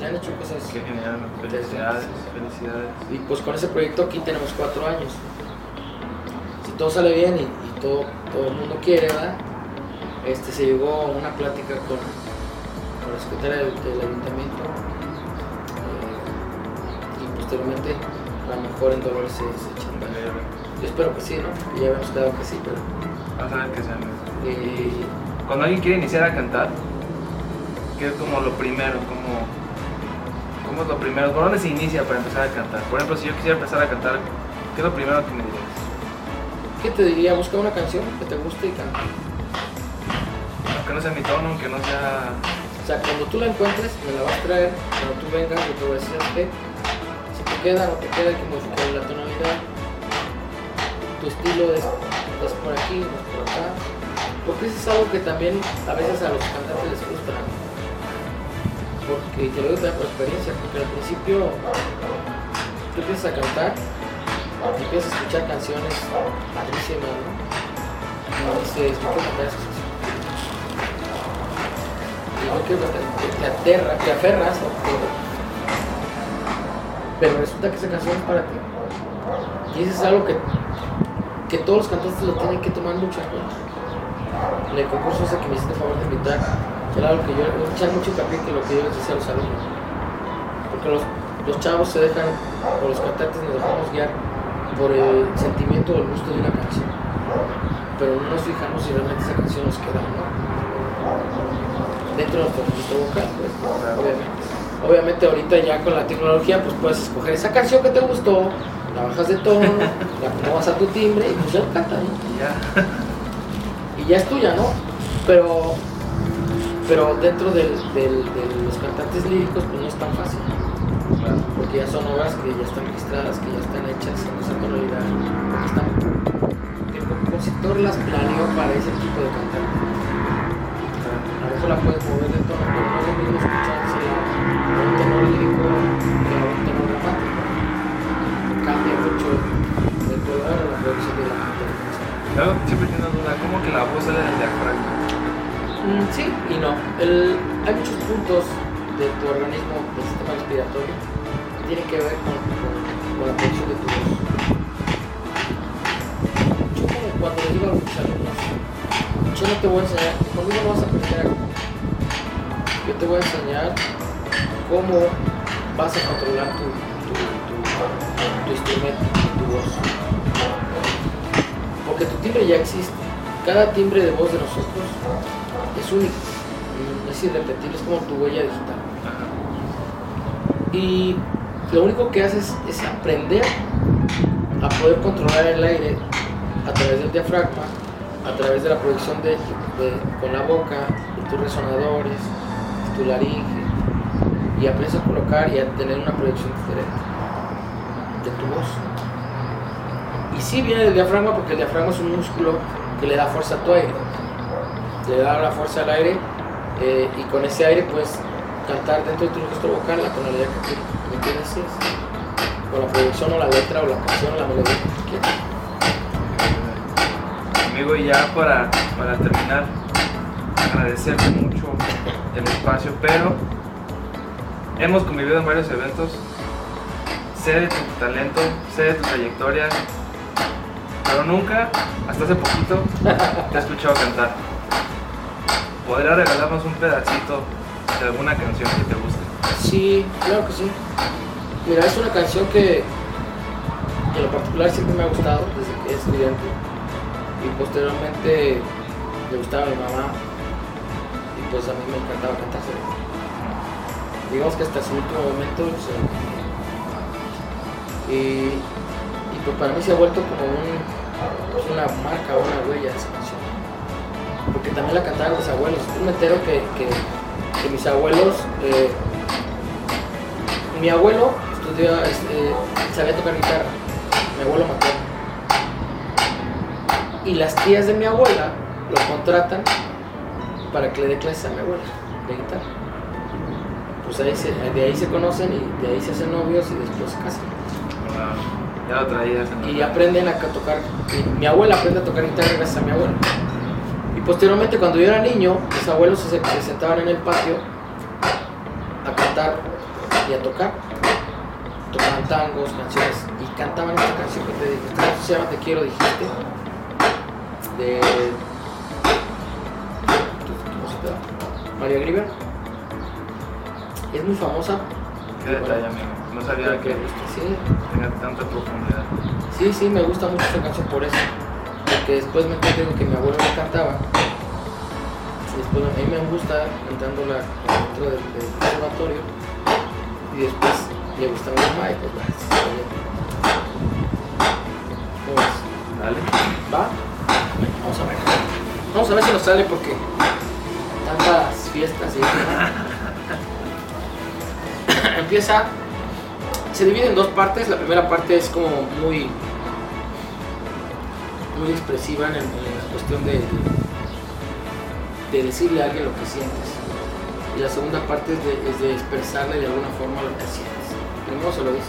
[SPEAKER 2] Ya han hecho cosas.
[SPEAKER 1] Qué genial, felicidades, felicidades.
[SPEAKER 2] Y pues con ese proyecto aquí tenemos cuatro años. Si todo sale bien y, y todo, todo el mundo quiere, ¿verdad? Este, se llegó a una plática con, con la secretaria del, del ayuntamiento eh, y posteriormente a lo mejor en Dolores se, se. Yo espero que sí, ¿no? Ya habíamos quedado que sí, pero...
[SPEAKER 1] Vas a ver que sean.
[SPEAKER 2] eh,
[SPEAKER 1] Cuando alguien quiere iniciar a cantar, ¿qué es como lo primero? Como, ¿Cómo es lo primero? ¿Por dónde se inicia para empezar a cantar? Por ejemplo, si yo quisiera empezar a cantar, ¿qué es lo primero que me dirías?
[SPEAKER 2] ¿Qué te diría? Busca una canción que te guste y canta.
[SPEAKER 1] Aunque no sea mi tono, aunque no sea...
[SPEAKER 2] O sea, cuando tú la encuentres, me la vas a traer. Cuando tú vengas, yo te voy a decir, "Ve, si te queda, no te queda, hay que modificar la tonalidad. Tu estilo es, es por aquí, no es por acá. Porque eso es algo que también a veces a los cantantes les frustra. ¿no? Porque, te lo digo también por experiencia, porque al principio tú empiezas a cantar y empiezas a escuchar canciones padrísimas, ¿no? Y dices, yo quiero cantar y no quiero que te, aterra, te aferras, ¿no? pero, pero resulta que esa canción es para ti. Y eso es algo que, que todos los cantantes lo tienen que tomar mucho en cuenta. En el concurso ese que me hiciste favor de invitar, era algo que yo, echaba mucho hincapié que lo que yo les decía a los alumnos. Porque los, los chavos se dejan, o los cantantes nos dejamos guiar por el sentimiento o el gusto de una canción. Pero no nos fijamos si realmente esa canción nos queda o no dentro de nuestro vocal, pues, obviamente. Obviamente ahorita ya con la tecnología pues puedes escoger esa canción que te gustó, la bajas de tono, la acomodas a tu timbre y pues ya lo cantas, ¿no?
[SPEAKER 1] Ya.
[SPEAKER 2] Es tuya, ¿no? Pero, pero dentro del- del- de los cantantes líricos pues no es tan fácil,
[SPEAKER 1] Claro.
[SPEAKER 2] porque ya son obras que ya están registradas, que ya están hechas en esa tonalidad, porque están, el compositor las planeó para ese tipo de cantante. A lo mejor la puedes mover de tono, pero no es lo mismo escuchársela a un tenor lírico que a un tenor dramático. Cambia mucho el color la producción de la,
[SPEAKER 1] siempre tengo duda, ¿cómo que la voz sale del diafragma?
[SPEAKER 2] Mm, sí y no. El- hay muchos puntos de tu organismo, del sistema respiratorio, que tienen que ver con, con- con la producción de tu voz. Yo como cuando digo a los alumnos, yo no te voy a enseñar, conmigo no vas a aprender. Yo te voy a enseñar cómo vas a controlar tu, tu, tu- tu instrumento, tu voz. Porque tu timbre ya existe. Cada timbre de voz de nosotros es único, mm, es irrepetible, es como tu huella digital. Y lo único que haces es aprender a poder controlar el aire a través del diafragma, a través de la proyección de, de- con la boca, de tus resonadores, de tu laringe, y aprendes a colocar y a tener una proyección diferente de tu voz. Y sí viene del diafragma porque el diafragma es un músculo que le da fuerza a tu aire. Le da la fuerza al aire eh, y con ese aire puedes cantar dentro de tu registro vocal la tonalidad que tú que tú desees. O la proyección o la letra o la canción o la melodía que tú quieras.
[SPEAKER 1] Amigo, y ya para, para terminar, agradecerte mucho el espacio, pero hemos convivido en varios eventos, sé de tu talento, sé de tu trayectoria, pero nunca, hasta hace poquito, te he escuchado cantar. ¿Podrías regalarnos un pedacito de alguna canción que te guste?
[SPEAKER 2] Sí, claro que sí. Mira, es una canción que en lo particular siempre me ha gustado desde que es estudiante. Y posteriormente le gustaba a mi mamá. Y pues a mí me encantaba cantarse. Digamos que hasta su último momento lo canté. Y, pues para mí se ha vuelto como un, una marca, una huella esa canción.
[SPEAKER 3] porque también la cantaban mis abuelos. Yo me entero que, que, mis abuelos, eh, mi abuelo estudió, este, sabía tocar guitarra, mi abuelo materno. Y las tías de mi abuela lo contratan para que le dé clases a mi abuela de guitarra. Pues de ahí se conocen y de ahí se hacen novios y después se casan.
[SPEAKER 1] Wow. Ya lo traías en
[SPEAKER 3] Y aprenden a ca- tocar. y mi abuela aprende a tocar guitarra gracias a mi abuelo. Y posteriormente, cuando yo era niño, mis abuelos se, se sentaban en el patio a cantar y a tocar. Tocaban tangos, canciones y cantaban esta canción que te dije. Esta canción se llama Te quiero, dijiste. De. ¿Cómo se llama? María Grieber. Es muy famosa.
[SPEAKER 1] Qué detalle, amigo. No sabía que
[SPEAKER 3] Sí,
[SPEAKER 1] tenía tanta profundidad.
[SPEAKER 3] Sí, sí, me gusta mucho esta canción por eso. Porque después me de que mi abuelo la cantaba. Y después a mí me gusta cantándola dentro del, del conservatorio. Y después le gusta a mi mamá y pues.
[SPEAKER 1] Dale.
[SPEAKER 3] ¿Va? Vamos a ver. Vamos a ver si nos sale porque tantas fiestas y empieza se divide en dos partes. La primera parte es como muy muy expresiva en, la cuestión de, de decirle a alguien lo que sientes. Y la segunda parte es de, es de expresarle de alguna forma lo que sientes. Primero se lo dices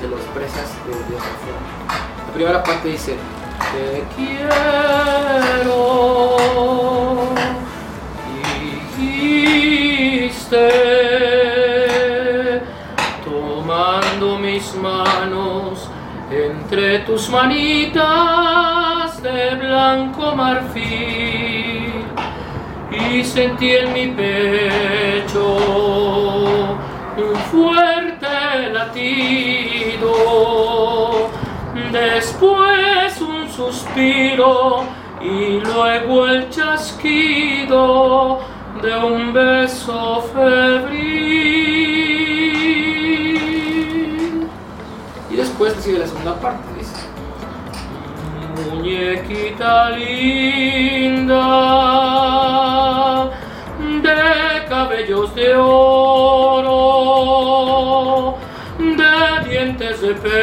[SPEAKER 3] se lo, expresas de, de otra forma. La primera parte dice te quiero dijiste mis manos entre tus manitas de blanco marfil y sentí en mi pecho un fuerte latido, después un suspiro y luego el chasquido de un beso febril. Después sigue la segunda parte, dice. Muñequita linda de cabellos de oro, de dientes de perlas,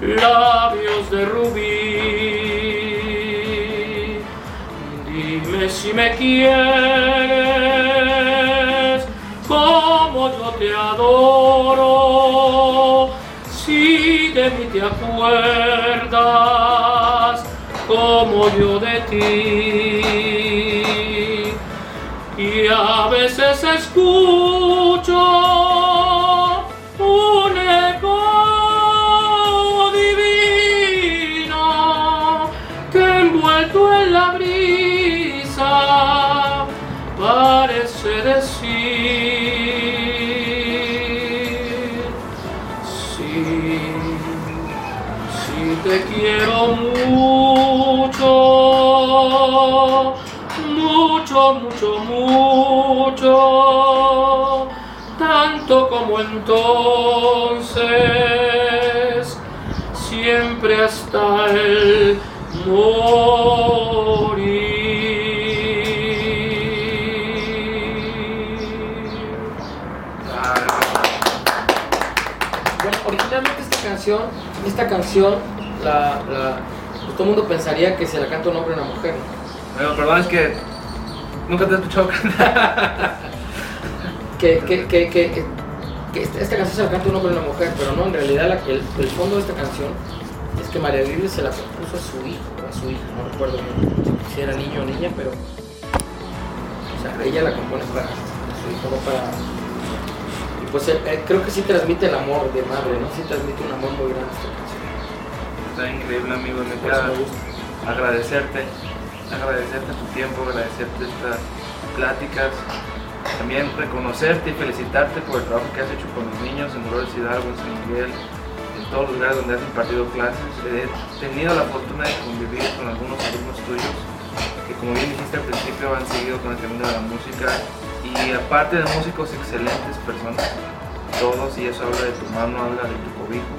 [SPEAKER 3] labios de rubí. Dime si me quieres te adoro, si de mí te acuerdas como yo de ti. Y a veces escucho te quiero mucho, mucho, mucho, mucho, tanto como entonces, siempre hasta el morir. Bueno, originalmente esta canción, esta canción, la, la- pues todo el mundo pensaría que se la canta un hombre a una mujer. ¿no?
[SPEAKER 1] Bueno, perdón, es que nunca te he escuchado cantar.
[SPEAKER 3] Que, que, que, que, que- que esta, canción se la canta un hombre a una mujer, pero no, en realidad la- el, el fondo de esta canción es que María Biblia se la compuso a su hijo, a su hija, no recuerdo bien si era niño o niña, pero o sea, ella la compone para su hijo, no para... Y pues eh, eh, creo que sí transmite el amor de madre, ¿no? Sí transmite un amor muy grande.
[SPEAKER 1] Está increíble, amigo.
[SPEAKER 3] Gusta.
[SPEAKER 1] agradecerte, agradecerte tu tiempo, agradecerte estas pláticas. También reconocerte y felicitarte por el trabajo que has hecho con los niños en Dolores Hidalgo, en San Miguel, en todos los lugares donde has impartido clases. He tenido la fortuna de convivir con algunos alumnos tuyos que, como bien dijiste al principio, han seguido con el camino de la música y aparte de músicos, excelentes personas, todos, y eso habla de tu mano, habla de tu cobijo.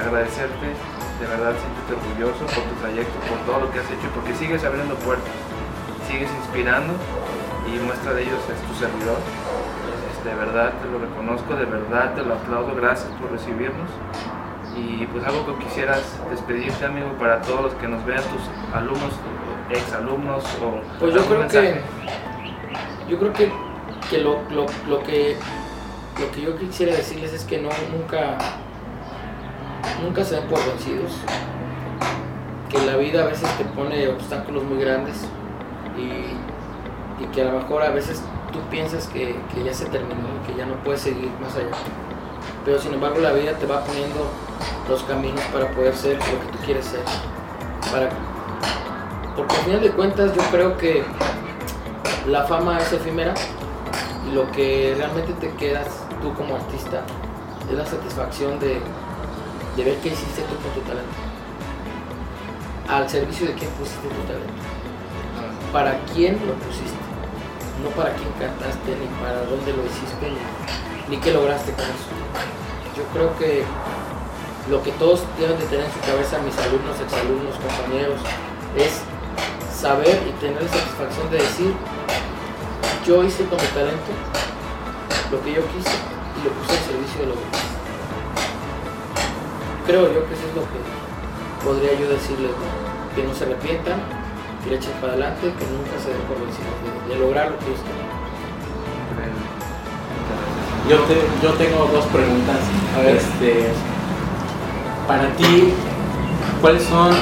[SPEAKER 1] Agradecerte de verdad siéntete orgulloso por tu trayecto, por todo lo que has hecho, porque sigues abriendo puertas, sigues inspirando y muestra de ellos es tu servidor. De verdad te lo reconozco, de verdad te lo aplaudo, gracias por recibirnos. Y pues algo que quisieras despedirte amigo para todos los que nos vean, tus alumnos, ex alumnos o...
[SPEAKER 2] Pues yo creo que... Yo creo que, que lo, lo, lo que lo que yo quisiera decirles es que no, nunca, nunca se den por vencidos, que la vida a veces te pone obstáculos muy grandes y, que a lo mejor a veces tú piensas que, ya se terminó, que ya no puedes seguir más allá. Pero sin embargo la vida te va poniendo los caminos para poder ser lo que tú quieres ser. Para, porque al final de cuentas yo creo que la fama es efímera y lo que realmente te quedas tú como artista es la satisfacción de, ver qué hiciste tú con tu talento. Al servicio de quién pusiste tu talento. Para quién lo pusiste. No para quién cantaste, ni para dónde lo hiciste, ni, qué lograste con eso. Yo creo que lo que todos deben de tener en su cabeza, mis alumnos, exalumnos, compañeros, es saber y tener la satisfacción de decir, yo hice con mi talento lo que yo quise lo puse al servicio de los demás. Creo yo que eso es lo que podría yo decirles, que no se arrepientan, que le echen para adelante, que nunca se den por vencidos de, lograr lo que ellos
[SPEAKER 4] Yo, te, yo tengo dos preguntas. Este, para ti, ¿cuáles son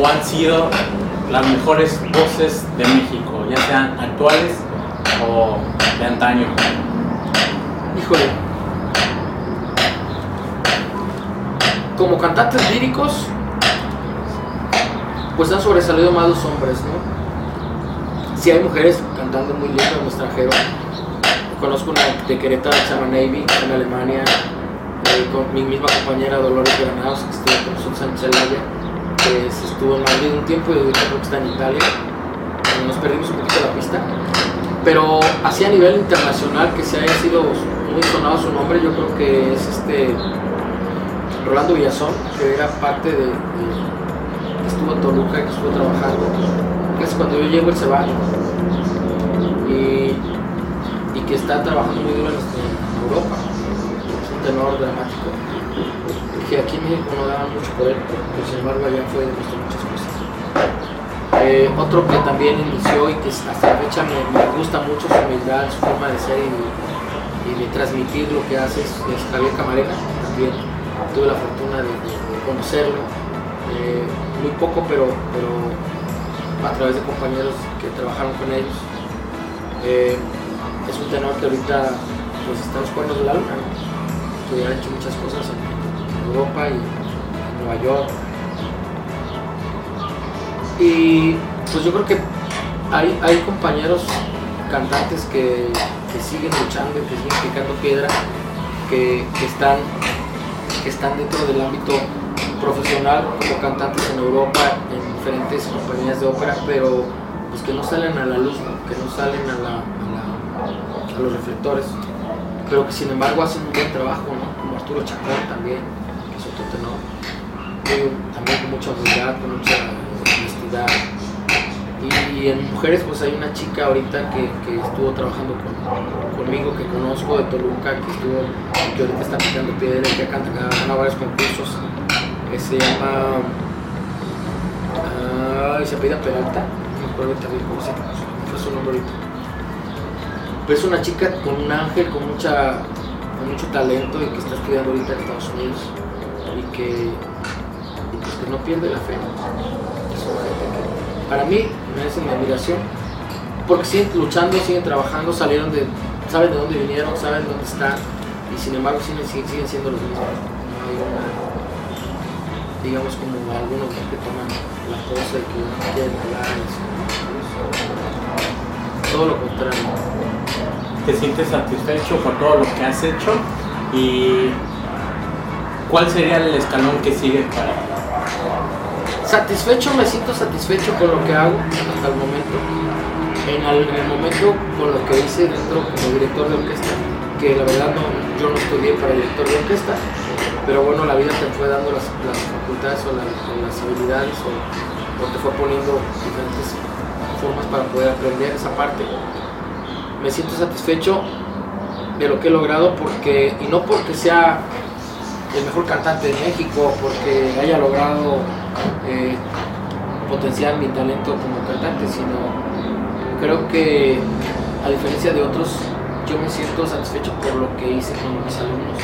[SPEAKER 4] o han sido las mejores voces de México, ya sean actuales o de antaño?
[SPEAKER 2] Híjole, como cantantes líricos, pues han sobresalido más los hombres, ¿no? Si hay mujeres cantando muy lindo en el extranjero. Conozco una de Querétaro se Navy, en Alemania, eh, mi misma compañera Dolores Granados, que estuvo con nosotros en Celaya, que estuvo en Madrid un tiempo y ahorita creo que está en Italia. Nos perdimos un poquito la pista. Pero así a nivel internacional, que se haya sido muy sonado su nombre, yo creo que es este Rolando Villazón, que era parte de, que estuvo en Toluca, que estuvo trabajando. Es cuando yo llego él se va. Y, y que está trabajando muy duro en, Europa. Es un tenor dramático. Que aquí en México no daba mucho poder, pero sin embargo allá fue demostró muchas cosas. Eh, otro que también inició y que hasta la fecha me, gusta mucho su humildad, su forma de ser y, y de transmitir lo que hace es Javier Camarena también tuve la fortuna de, conocerlo, eh, muy poco, pero, pero a través de compañeros que trabajaron con ellos. Eh, es un tenor que ahorita pues, está en los cuernos de la luna, que ha hecho muchas cosas en, Europa y en Nueva York. Y pues yo creo que hay, hay compañeros cantantes que, siguen luchando, que siguen picando piedra, que, que están que están dentro del ámbito profesional como cantantes en Europa, en diferentes compañías de ópera, pero pues que no salen a la luz, que no salen a, los reflectores, pero que sin embargo hacen un buen trabajo, como Arturo Chacón también, que es otro tenor, también con mucha humildad, con mucha honestidad. Y, en mujeres pues hay una chica ahorita que, que estuvo trabajando conmigo, que conozco de Toluca, que estuvo, que ahorita está picando piedra, que ha ganado varios concursos, que se llama, uh, se apellida Peralta, no me acuerdo también cómo se fue su nombre ahorita. Pero es una chica con un ángel, con mucha con mucho talento y que está estudiando ahorita en Estados Unidos y que, y pues que no pierde la fe. Es una gente que para mí merecen mi admiración porque siguen luchando, siguen trabajando, salieron de, saben de dónde vinieron, saben dónde están y sin embargo siguen, siguen siendo los mismos. No hay una, digamos como algunos que toman la cosa y que no quieren hablar. Todo lo contrario.
[SPEAKER 4] ¿Te sientes satisfecho por todo lo que has hecho? ¿Y cuál sería el escalón que sigue para?
[SPEAKER 2] Satisfecho, me siento satisfecho con lo que hago hasta el momento. En el, momento con lo que hice dentro como director de orquesta, que la verdad no, yo no estudié para director de orquesta, pero bueno, la vida te fue dando las, facultades o, las habilidades o, te fue poniendo diferentes formas para poder aprender esa parte. Me siento satisfecho de lo que he logrado porque, y no porque sea el mejor cantante de México, porque haya logrado eh, potenciar mi talento como cantante, sino creo que a diferencia de otros, yo me siento satisfecho por lo que hice con mis alumnos,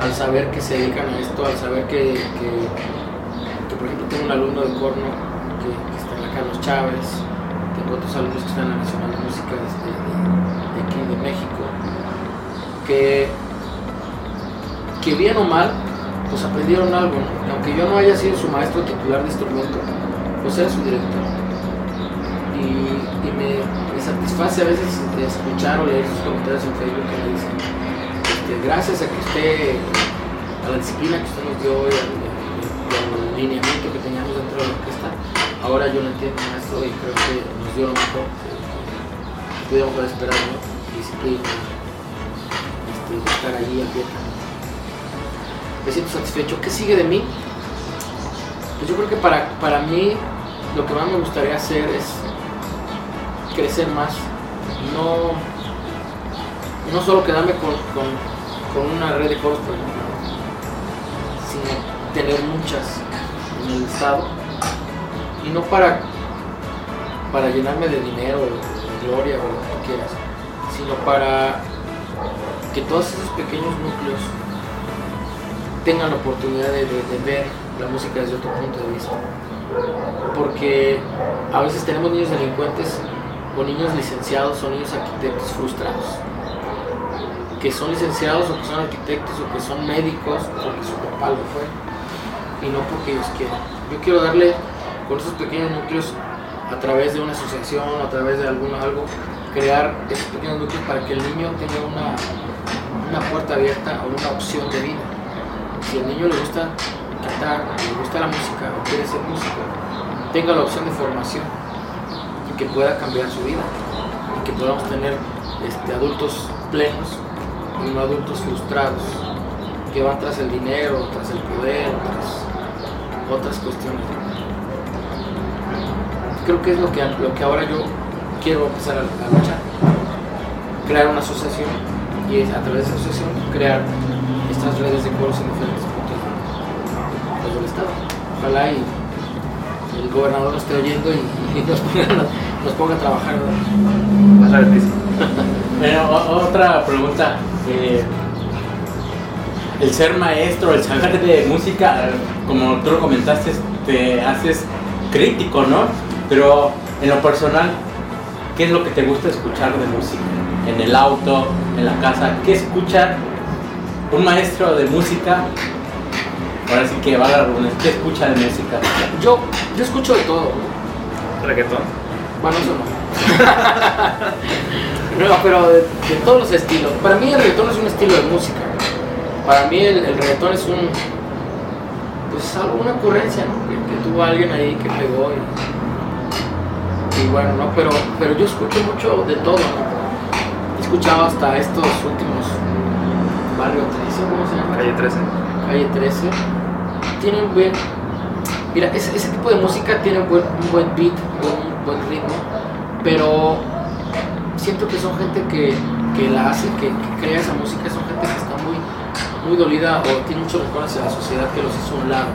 [SPEAKER 2] al saber que se dedican a esto, al saber que, por ejemplo tengo un alumno de corno que, está en la Carlos Chávez, tengo otros alumnos que están en la Nacional de Música de, de aquí de México, que, que bien o mal, pues aprendieron algo, aunque yo no haya sido su maestro titular de instrumento, pues era su director. Y, me, satisface a veces escuchar o leer sus comentarios en Facebook que me dicen, este, gracias a que usted, a la disciplina que usted nos dio y al, lineamiento que teníamos dentro de la orquesta, ahora yo lo entiendo maestro y creo que nos dio lo mejor que pudiéramos esperar, ¿no? Disciplina, este, estar allí a pie. Me siento satisfecho. ¿Qué sigue de mí? Pues yo creo que para, para mí lo que más me gustaría hacer es crecer más. No, no solo quedarme con, una red de coros, sino tener muchas en el estado. Y no para, para llenarme de dinero, de gloria o lo que quieras, sino para que todos esos pequeños núcleos tengan la oportunidad de ver la música desde otro punto de vista porque a veces tenemos niños delincuentes o niños licenciados o niños arquitectos frustrados, que son licenciados o que son arquitectos o que son médicos porque su papá lo fue y no porque ellos quieran. Yo quiero darle con esos pequeños núcleos a través de una asociación, a través de algún algo, crear esos pequeños núcleos para que el niño tenga una, una puerta abierta o una opción de vida. Si al niño le gusta cantar, le gusta la música o quiere ser músico, tenga la opción de formación y que pueda cambiar su vida y que podamos tener este, adultos plenos y no adultos frustrados que van tras el dinero, tras el poder, tras otras cuestiones. Creo que es lo que, lo que ahora yo quiero empezar a, a luchar. Crear una asociación y a través de esa asociación crear estas redes de coros en diferentes Ojalá y el gobernador nos esté oyendo y, nos, ponga, a trabajar.
[SPEAKER 4] otra pregunta. Eh, el ser maestro, el saber de música, como tú lo comentaste, te haces crítico, ¿no? Pero en lo personal, ¿qué es lo que te gusta escuchar de música? En el auto, en la casa, ¿qué escucha un maestro de música Ahora sí que va a ¿qué escucha de música?
[SPEAKER 2] Yo, yo escucho de todo.
[SPEAKER 1] ¿Reggaetón?
[SPEAKER 2] Bueno, eso no. no, pero de, todos los estilos. Para mí el reggaetón es un estilo de música. Para mí el, reggaetón es un. Pues algo, una ocurrencia, ¿no? Que, tuvo alguien ahí que pegó y. Y bueno, ¿no? Pero, pero yo escucho mucho de todo, ¿no? He escuchado hasta estos últimos. Barrio 13, ¿cómo se llama?
[SPEAKER 1] Calle 13
[SPEAKER 2] calle 13, tienen buen. Mira, ese, ese tipo de música tiene buen, un buen beat, un buen ritmo, pero siento que son gente que, que la hace, que, crea esa música, son gente que está muy, muy dolida o tiene mucho rencor hacia la sociedad que los hizo un lado,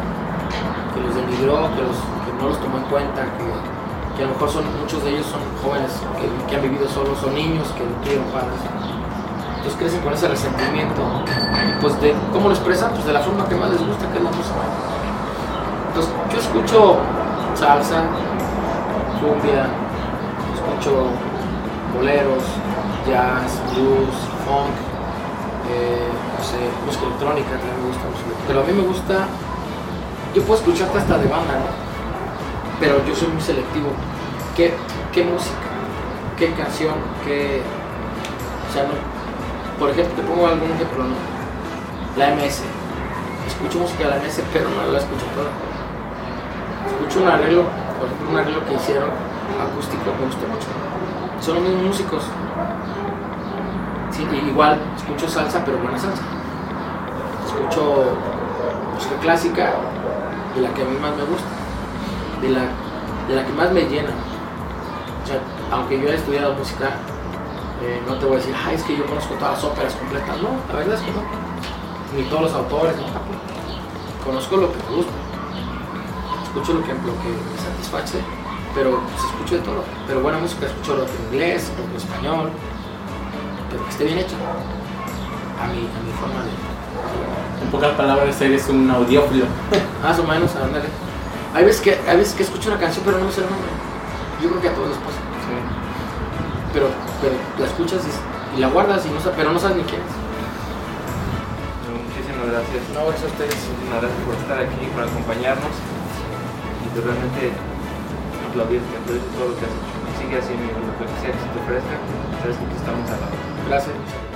[SPEAKER 2] que los denigró, que, los, que no los tomó en cuenta, que, que a lo mejor son, muchos de ellos son jóvenes que, que han vivido solos, son niños que no tuvieron padres entonces crecen con ese resentimiento. Pues de cómo lo expresan, pues de la forma que más les gusta, que es la música. Entonces yo escucho salsa, cumbia, escucho boleros, jazz, blues, funk, eh, no sé, música electrónica también me gusta. Pero a mí me gusta, yo puedo escucharte hasta de banda, ¿no? Pero yo soy muy selectivo. ¿Qué, qué música? ¿Qué canción? ¿Qué...? O sea, por ejemplo, te pongo algún ejemplo, ¿no? La MS. Escucho música de la MS, pero no la escucho toda. Escucho un arreglo, por ejemplo, un arreglo que hicieron acústico, me gustó mucho. Son los mismos músicos. Igual, escucho salsa, pero buena salsa. Escucho música clásica, de la que a mí más me gusta, de la, de la que más me llena. O sea, aunque yo he estudiado música, eh, no te voy a decir, ay, es que yo conozco todas las óperas completas. No, la verdad es que no. Ni todos los autores, no. Conozco lo que me gusta. Escucho lo que, lo que me satisface, pero pues, escucho de todo. Pero buena música, escucho lo que en inglés, lo que en español, pero que esté bien hecho. A mi, a mi forma de,
[SPEAKER 4] En pocas palabras, eres un audiófilo.
[SPEAKER 2] Más o menos, ándale. Hay veces, que, hay veces que escucho una canción pero no me sé el nombre. Yo creo que a todos les pasa. Pero, pero la escuchas y, y la guardas y no pero no sabes ni quién es.
[SPEAKER 1] Gracias.
[SPEAKER 2] No, eso a ustedes.
[SPEAKER 1] Muchísimas gracias por estar aquí, por acompañarnos y pues realmente aplaudirte todo lo que has hecho. Sigue así, lo que sea que se te ofrezca, sabes que estamos al lado.
[SPEAKER 2] Gracias.